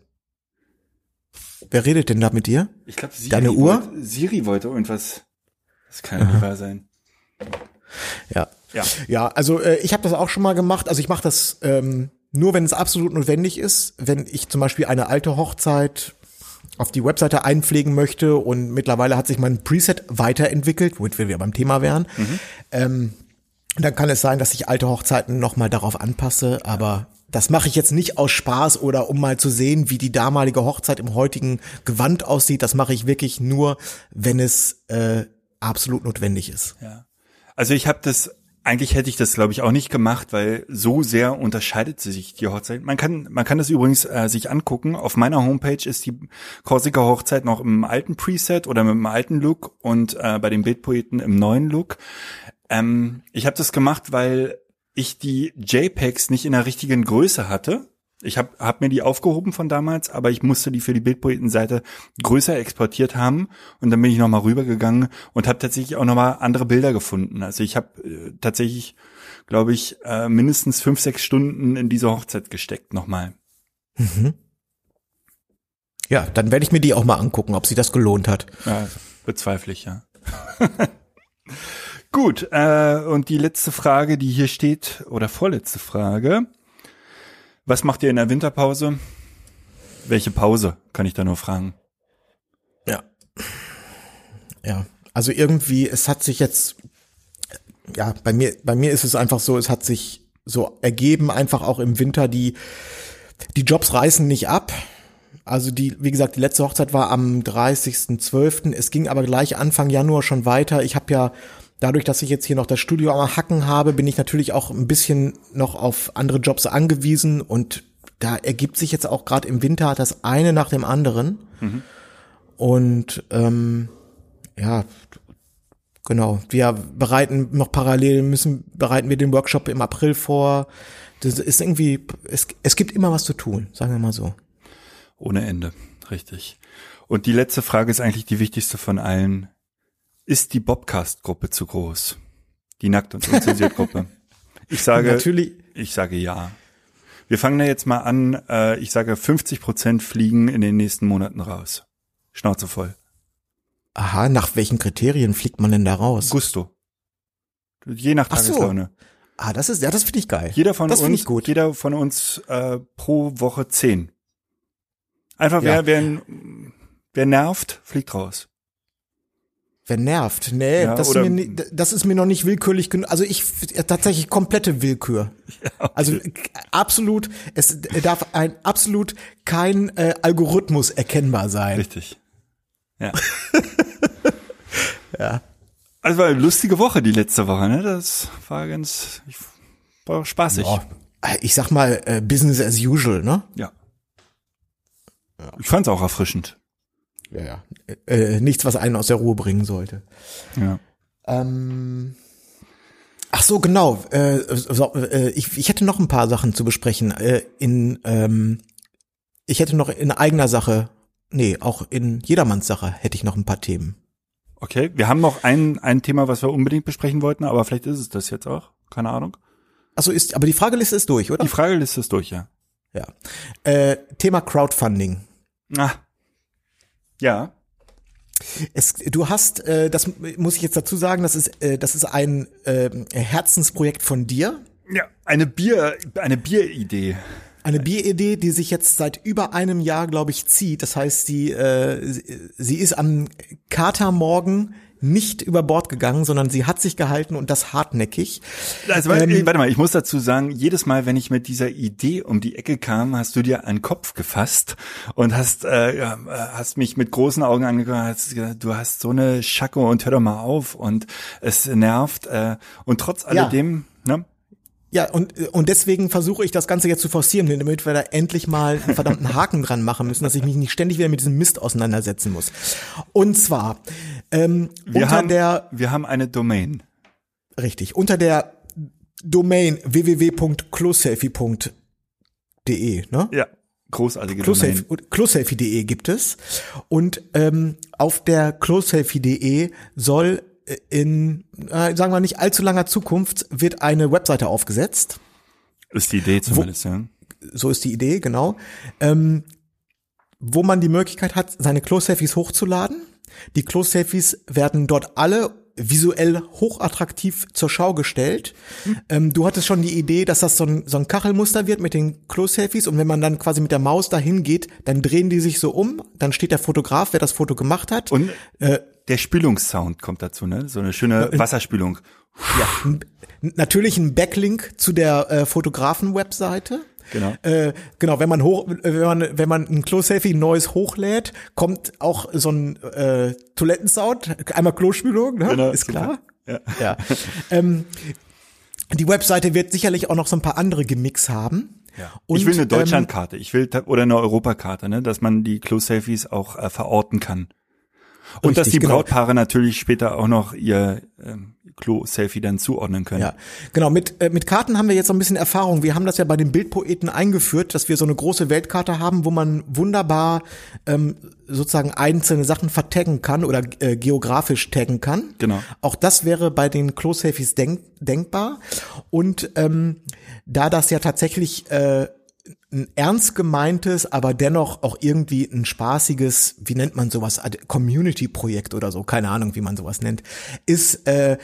Wer redet denn da mit dir? Ich glaube, Siri, Deine Uhr? Wollte, Siri wollte irgendwas. Das kann ja nicht wahr sein. Ja. Ja. Ja, also äh, ich habe das auch schon mal gemacht. Also ich mache das ähm, nur, wenn es absolut notwendig ist. Wenn ich zum Beispiel eine alte Hochzeit auf die Webseite einpflegen möchte und mittlerweile hat sich mein Preset weiterentwickelt, womit wir wieder beim Thema wären. Ähm, dann kann es sein, dass ich alte Hochzeiten nochmal darauf anpasse, aber das mache ich jetzt nicht aus Spaß oder um mal zu sehen, wie die damalige Hochzeit im heutigen Gewand aussieht. Das mache ich wirklich nur, wenn es äh, absolut notwendig ist. Ja. Also ich habe das, eigentlich hätte ich das glaube ich auch nicht gemacht, weil so sehr unterscheidet sich die Hochzeit. Man kann, man kann das übrigens äh, sich angucken. Auf meiner Homepage ist die Korsika Hochzeit noch im alten Preset oder mit dem alten Look und äh, bei den Bildpoeten im neuen Look. Ähm, ich habe das gemacht, weil ich die JPEGs nicht in der richtigen Größe hatte. Ich habe hab mir die aufgehoben von damals, aber ich musste die für die Bildpoetenseite größer exportiert haben und dann bin ich nochmal rübergegangen und habe tatsächlich auch nochmal andere Bilder gefunden. Also ich habe äh, tatsächlich, glaube ich, äh, mindestens fünf, sechs Stunden in diese Hochzeit gesteckt nochmal. Ja, dann werde ich mir die auch mal angucken, ob sie das gelohnt hat. Ja, bezweifle ich, ja. Gut, äh, und die letzte Frage, die hier steht, oder vorletzte Frage. Was macht ihr in der Winterpause? Welche Pause, kann ich da nur fragen. Ja. Ja. Also irgendwie, es hat sich jetzt, ja, bei mir, bei mir ist es einfach so, es hat sich so ergeben, einfach auch im Winter, die, die Jobs reißen nicht ab. Also die, wie gesagt, die letzte Hochzeit war am 30.12. Es ging aber gleich Anfang Januar schon weiter. Ich habe ja dadurch, dass ich jetzt hier noch das Studio am Hacken habe, bin ich natürlich auch ein bisschen noch auf andere Jobs angewiesen und da ergibt sich jetzt auch gerade im Winter das eine nach dem anderen. Und ähm, ja, genau. Wir bereiten noch parallel müssen bereiten wir den Workshop im April vor. Das ist irgendwie, es, es gibt immer was zu tun, sagen wir mal so. Ohne Ende, richtig. Und die letzte Frage ist eigentlich die wichtigste von allen. Ist die Bobcast-Gruppe zu groß? Die Nackt- und Unzensiert-Gruppe. Ich sage, Natürlich, ich sage ja. Wir fangen da jetzt mal an. Äh, ich sage, 50 Prozent fliegen in den nächsten Monaten raus. Schnauze voll. aha, nach welchen Kriterien fliegt man denn da raus? Gusto. Je nach Ach so. Tageslaune. Ah, das ist, ja, das finde ich geil. Jeder von das uns, ich gut. jeder von uns äh, pro Woche zehn. Einfach Ja. wer, wer, wer nervt, fliegt raus. Wer nervt? Nee, Ja, das, ist mir, das ist mir noch nicht willkürlich genug. Also ich ja, tatsächlich komplette Willkür. Also äh, absolut, es darf ein absolut kein äh, Algorithmus erkennbar sein. Richtig. Ja. Also war eine lustige Woche die letzte Woche, ne? Das war ganz ich, war spaßig. Ja, ich sag mal, äh, Business as usual, ne? Ja. Ich fand's auch erfrischend. Ja, ja. Äh, nichts, was einen aus der Ruhe bringen sollte. Ja. Ähm, ach so, genau. Äh, so, äh, ich, ich hätte noch ein paar Sachen zu besprechen. Äh, in, ähm, ich hätte noch in eigener Sache, nee, auch in jedermanns Sache hätte ich noch ein paar Themen. Okay, wir haben noch ein, ein Thema, was wir unbedingt besprechen wollten, aber vielleicht ist es das jetzt auch. Keine Ahnung. Also ist, aber die Frageliste ist durch, oder? Die Frageliste ist durch, ja. Ja. Äh, Thema Crowdfunding. Ah. Ja. Es, du hast, äh, das muss ich jetzt dazu sagen, das ist, äh, das ist ein äh, Herzensprojekt von dir. Ja, eine Bier, eine Bieridee. Eine Bieridee, die sich jetzt seit über einem Jahr, glaube ich, zieht. Das heißt, äh, sie, sie ist am Katermorgen nicht über Bord gegangen, sondern sie hat sich gehalten und das hartnäckig. Also, ähm, warte mal, ich muss dazu sagen, jedes Mal, wenn ich mit dieser Idee um die Ecke kam, hast du dir einen Kopf gefasst und hast, äh, hast mich mit großen Augen angeguckt, hast gesagt, du hast so eine Schacke und hör doch mal auf und es nervt. Äh, und trotz alledem, ja. ne? Ja, und, und deswegen versuche ich das Ganze jetzt zu forcieren, damit wir da endlich mal einen verdammten Haken dran machen müssen, dass ich mich nicht ständig wieder mit diesem Mist auseinandersetzen muss. Und zwar ähm, wir unter haben, der wir haben eine Domain. Richtig, unter der Domain www.closelfie.de, ne? Ja, großartige Closelfie, Domain. Closelfie.de gibt es und ähm, auf der Closelfie.de soll in, äh, sagen wir nicht allzu langer Zukunft wird eine Webseite aufgesetzt. Ist die Idee zumindest, wo, ja. So ist die Idee, genau. Ähm, wo man die Möglichkeit hat, seine Close-Selfies hochzuladen. Die Close-Selfies werden dort alle visuell hochattraktiv zur Schau gestellt. Hm. Ähm, du hattest schon die Idee, dass das so ein, so ein Kachelmuster wird mit den Close-Selfies und wenn man dann quasi mit der Maus dahin geht, dann drehen die sich so um, dann steht der Fotograf, wer das Foto gemacht hat. Und äh, der Spülungssound kommt dazu, ne? So eine schöne Wasserspülung. Ja, natürlich ein Backlink zu der äh, Fotografen-Webseite. Genau. Äh, genau, wenn man hoch, wenn man, wenn man ein Klo-Selfie neues hochlädt, kommt auch so ein äh, Toilettensound, einmal Klospülung, ne? Genau, ist klar. Ja. Ja. ähm, die Webseite wird sicherlich auch noch so ein paar andere Gimmicks haben. Ja. Und, ich will eine ähm, Deutschlandkarte, ich will oder eine Europakarte, ne, dass man die Close-Selfies auch äh, verorten kann. Und dass Richtig, die genau. Brautpaare natürlich später auch noch ihr ähm, Klo-Selfie dann zuordnen können. Ja, genau. Mit, äh, mit Karten haben wir jetzt so ein bisschen Erfahrung. Wir haben das ja bei den Bildpoeten eingeführt, dass wir so eine große Weltkarte haben, wo man wunderbar ähm, sozusagen einzelne Sachen vertaggen kann oder äh, geografisch taggen kann. Genau. Auch das wäre bei den Close-Selfies denk denkbar. Und ähm, da das ja tatsächlich äh, ein ernst gemeintes, aber dennoch auch irgendwie ein spaßiges, wie nennt man sowas, Community-Projekt oder so, keine Ahnung, wie man sowas nennt, ist äh,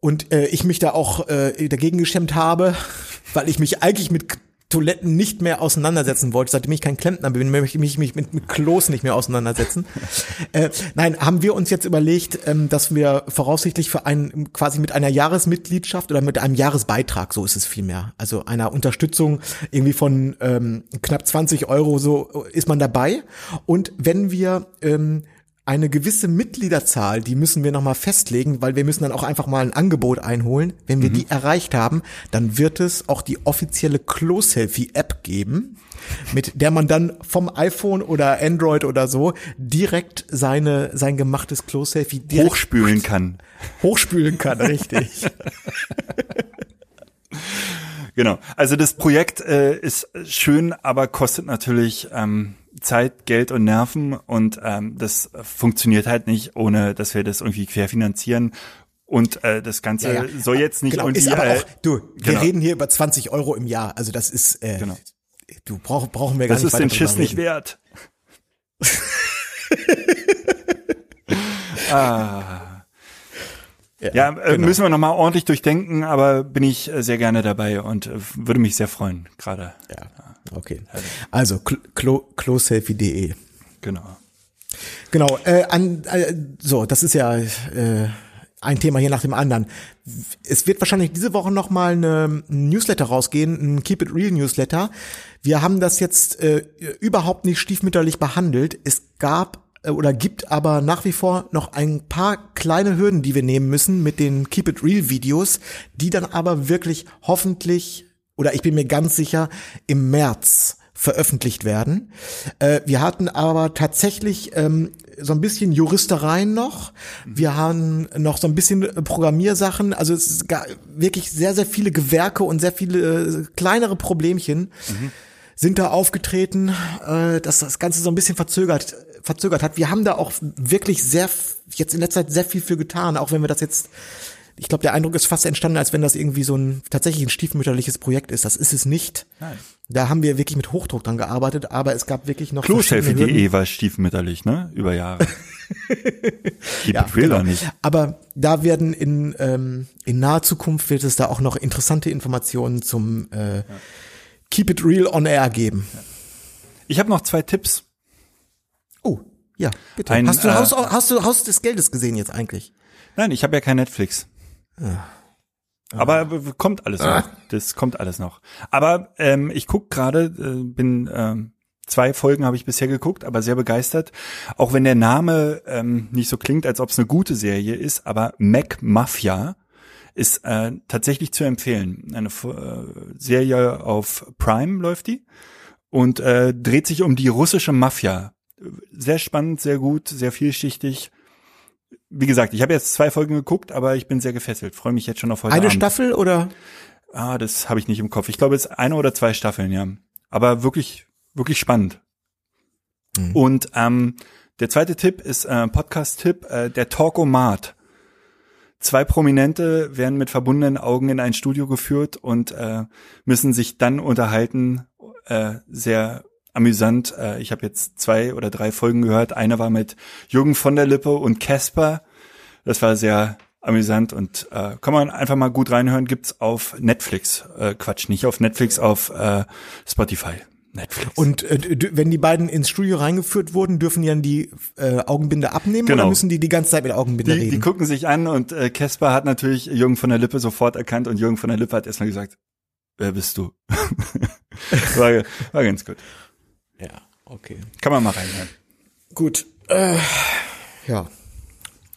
und äh, ich mich da auch äh, dagegen gestemmt habe, weil ich mich eigentlich mit Toiletten nicht mehr auseinandersetzen wollte, seitdem ich kein Klempner bin, möchte ich mich mit, mit Klos nicht mehr auseinandersetzen. äh, nein, haben wir uns jetzt überlegt, ähm, dass wir voraussichtlich für einen quasi mit einer Jahresmitgliedschaft oder mit einem Jahresbeitrag, so ist es vielmehr, also einer Unterstützung irgendwie von ähm, knapp 20 Euro, so ist man dabei. Und wenn wir ähm, eine gewisse Mitgliederzahl, die müssen wir nochmal festlegen, weil wir müssen dann auch einfach mal ein Angebot einholen. Wenn wir die erreicht haben, dann wird es auch die offizielle Close-Selfie-App geben, mit der man dann vom iPhone oder Android oder so direkt seine, sein gemachtes Close-Selfie Hochspülen kann. hochspülen kann, richtig. Genau. Also das Projekt äh, ist schön, aber kostet natürlich ähm, Zeit, Geld und Nerven und ähm, das funktioniert halt nicht, ohne dass wir das irgendwie querfinanzieren. Und äh, das Ganze Ja, ja. soll jetzt nicht genau, irgendwie. ist aber auch, du, wir genau. reden hier über 20 Euro im Jahr, also das ist, äh, Genau. du brauch, brauchen wir gar das nicht ist den Schiss nicht wert. ah. Ja, äh, genau. müssen wir nochmal ordentlich durchdenken, aber bin ich äh, sehr gerne dabei und äh, würde mich sehr freuen, gerade. Ja, okay. Also clo closelfie.de. Genau. Genau, äh, an, äh, so, das ist ja äh, ein Thema hier nach dem anderen. Es wird wahrscheinlich diese Woche noch mal eine ein Newsletter rausgehen, ein Keep It Real Newsletter. Wir haben das jetzt äh, überhaupt nicht stiefmütterlich behandelt. Es gab äh, oder gibt aber nach wie vor noch ein paar kleine Hürden, die wir nehmen müssen mit den Keep It Real Videos, die dann aber wirklich hoffentlich oder ich bin mir ganz sicher im März veröffentlicht werden. Äh, wir hatten aber tatsächlich ähm, so ein bisschen Juristereien noch. Wir haben noch so ein bisschen Programmiersachen. Also es ist wirklich sehr, sehr viele Gewerke und sehr viele äh, kleinere Problemchen mhm. sind da aufgetreten, äh, dass das Ganze so ein bisschen verzögert, verzögert hat. Wir haben da auch wirklich sehr, jetzt in letzter Zeit sehr viel für getan, auch wenn wir das jetzt ich glaube, der Eindruck ist fast entstanden, als wenn das irgendwie so ein tatsächlich ein stiefmütterliches Projekt ist. Das ist es nicht. Nein. Da haben wir wirklich mit Hochdruck dran gearbeitet, aber es gab wirklich noch Kloselfie.de war stiefmütterlich, ne? Über Jahre. ja, genau. nicht. Aber da werden in ähm, in naher Zukunft wird es da auch noch interessante Informationen zum äh, ja. Keep It Real on Air geben. Ich habe noch zwei Tipps. Oh, ja, bitte. Ein, hast, du, äh, Haus, hast du Haus des Geldes gesehen jetzt eigentlich? Nein, ich habe ja kein Netflix. Aber kommt alles noch. Das kommt alles noch. Aber ähm, ich guck gerade, äh, bin ähm, zwei Folgen habe ich bisher geguckt, aber sehr begeistert. Auch wenn der Name ähm, nicht so klingt, als ob es eine gute Serie ist, aber Mac Mafia ist äh, tatsächlich zu empfehlen. Eine äh, Serie auf Prime läuft die und äh, dreht sich um die russische Mafia. Sehr spannend, sehr gut, sehr vielschichtig wie gesagt, ich habe jetzt zwei Folgen geguckt, aber ich bin sehr gefesselt. Freue mich jetzt schon auf heute Eine Abend. Staffel oder? Ah, das habe ich nicht im Kopf. Ich glaube, es ist eine oder zwei Staffeln, ja. Aber wirklich, wirklich spannend. Mhm. Und ähm, der zweite Tipp ist äh, Podcast-Tipp, äh, der Talkomat. Zwei Prominente werden mit verbundenen Augen in ein Studio geführt und äh, müssen sich dann unterhalten. Äh, sehr amüsant. Äh, ich habe jetzt zwei oder drei Folgen gehört. Eine war mit Jürgen von der Lippe und Casper. Das war sehr amüsant und äh, kann man einfach mal gut reinhören. Gibt's auf Netflix. Äh, Quatsch, nicht auf Netflix, auf äh, Spotify. Netflix. Und äh, wenn die beiden ins Studio reingeführt wurden, dürfen die dann die äh, Augenbinde abnehmen genau. oder müssen die die ganze Zeit mit Augenbinde die, reden? Die gucken sich an und äh, Casper hat natürlich Jürgen von der Lippe sofort erkannt und Jürgen von der Lippe hat erstmal gesagt, wer bist du? war, war ganz gut. Ja, okay. Kann man mal reinhören. Gut. Äh, ja.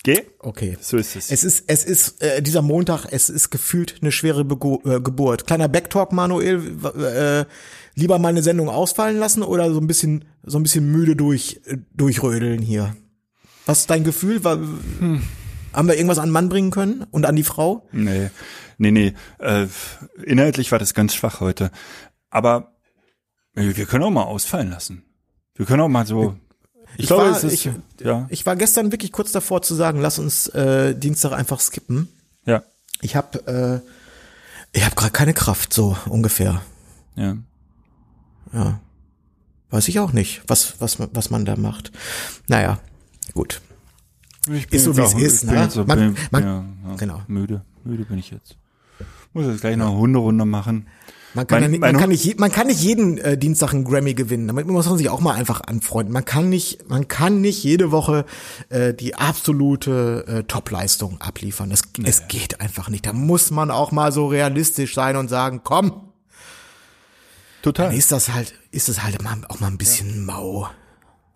Geh? Okay. So ist es. Es ist, es ist, äh, dieser Montag, es ist gefühlt eine schwere Bego äh, Geburt. Kleiner Backtalk, Manuel, äh, lieber mal eine Sendung ausfallen lassen oder so ein bisschen, so ein bisschen müde durch, äh, durchrödeln hier? Was ist dein Gefühl? War, hm. Haben wir irgendwas an Mann bringen können und an die Frau? Nee, nee, nee. Äh, inhaltlich war das ganz schwach heute. Aber wir können auch mal ausfallen lassen. Wir können auch mal so. Ich, ich glaube, war, es ist, ich, ja. ich war gestern wirklich kurz davor zu sagen, lass uns äh, Dienstag einfach skippen. Ja. Ich habe äh, ich habe gerade keine Kraft, so ungefähr. Ja. Ja. Weiß ich auch nicht, was was was man da macht. Naja, gut. ist so wie es ist, ne? So, man, man, ja, ja, genau. Müde, müde bin ich jetzt. Muss jetzt gleich noch eine Hunderunde machen. Man kann, mein, ja nicht, man, kann nicht, man kann nicht jeden äh, Dienstag einen Grammy gewinnen. Damit muss man sich auch mal einfach anfreunden. Man kann nicht, man kann nicht jede Woche äh, die absolute äh, Topleistung abliefern. Das, nee. Es geht einfach nicht. Da muss man auch mal so realistisch sein und sagen, komm. Total. Dann ist das halt, ist das halt auch mal ein bisschen ja. mau.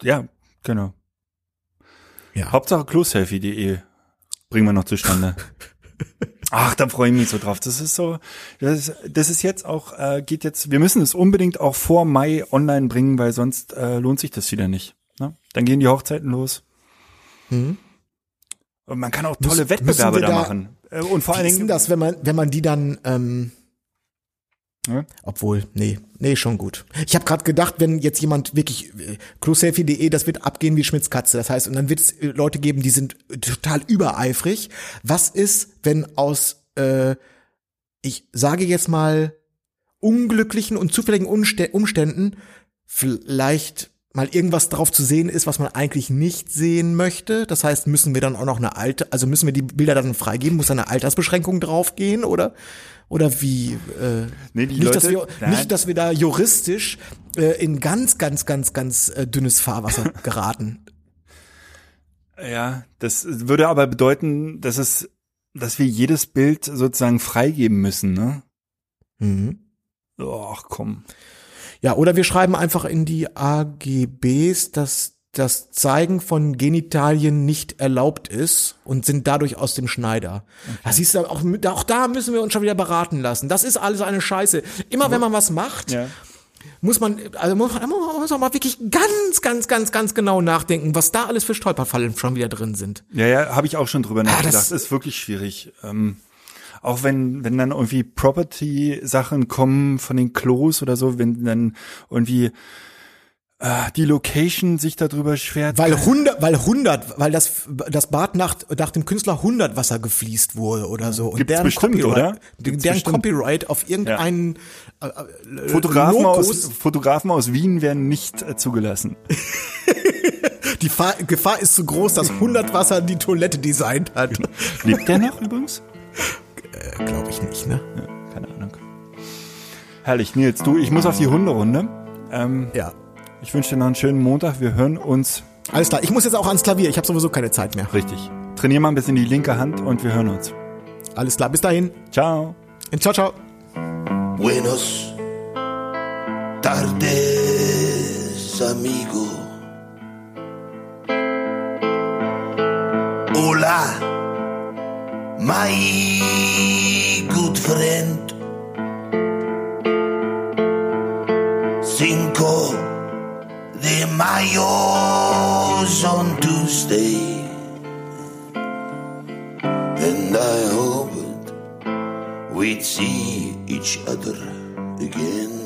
Ja, genau. Ja. Hauptsache closeselfie.de bringen wir noch zustande. Ach, da freue ich mich so drauf. Das ist so, das ist, das ist jetzt auch, äh, geht jetzt, wir müssen es unbedingt auch vor Mai online bringen, weil sonst äh, lohnt sich das wieder nicht. Ne? Dann gehen die Hochzeiten los. Mhm. Und man kann auch tolle Muss, Wettbewerbe da, da, machen. Äh, und vor allen Dingen. Das, wenn man, wenn man die dann ähm, ja? Obwohl, nee, nee, schon gut. Ich habe gerade gedacht, wenn jetzt jemand wirklich äh, closeselfie.de, das wird abgehen wie Schmitz Katze. Das heißt, und dann wird es äh, Leute geben, die sind total übereifrig. Was ist, wenn aus, äh, ich sage jetzt mal, unglücklichen und zufälligen Umständen vielleicht mal irgendwas drauf zu sehen ist, was man eigentlich nicht sehen möchte. Das heißt, müssen wir dann auch noch eine alte, also müssen wir die Bilder dann freigeben, muss da eine Altersbeschränkung draufgehen oder oder wie? Äh, nee, nicht, Leute, dass wir, nicht, dass wir da juristisch äh, in ganz, ganz, ganz, ganz äh, dünnes Fahrwasser geraten. Ja, das würde aber bedeuten, dass es, dass wir jedes Bild sozusagen freigeben müssen, ne? Mhm. Ach komm. Ja, oder wir schreiben einfach in die AGBs, dass das Zeigen von Genitalien nicht erlaubt ist und sind dadurch aus dem Schneider. Das ist auch, auch da müssen wir uns schon wieder beraten lassen. Das ist alles eine Scheiße. Immer wenn man was macht, Ja. muss man, also muss man, muss man mal wirklich ganz, ganz, ganz, ganz genau nachdenken, was da alles für Stolperfallen schon wieder drin sind. Ja, ja, habe ich auch schon drüber nachgedacht. das- das ist wirklich schwierig. Ähm, auch wenn, wenn dann irgendwie Property-Sachen kommen von den Klos oder so, wenn dann irgendwie äh, die Location sich darüber schwert. Weil 100, weil 100, weil das, das Bad nach, nach dem Künstler 100 Wasser gefließt wurde oder so. Und Gibt's deren bestimmt, Copyright, oder? Gibt's deren bestimmt. Copyright auf irgendeinen äh, äh, Fotografen Logos, aus, Fotografen aus Wien werden nicht äh, zugelassen. die Fa Gefahr ist zu groß, dass 100 Wasser die Toilette designt hat. Lebt der noch übrigens? äh, Glaube ich nicht, ne? Ja, keine Ahnung. Herrlich, Nils, du, ich muss auf die Hunderunde. Ähm, Ja. ich wünsche dir noch einen schönen Montag. Wir hören uns Alles klar, ich muss jetzt auch ans Klavier, ich habe sowieso keine Zeit mehr. richtig. Trainier mal ein bisschen die linke Hand und wir hören uns. Alles klar, bis dahin. Ciao. Und ciao, ciao. Buenos tardes, amigo. Hola, my good friend. Cinco de Mayo's on Tuesday. And I hoped we'd see each other again.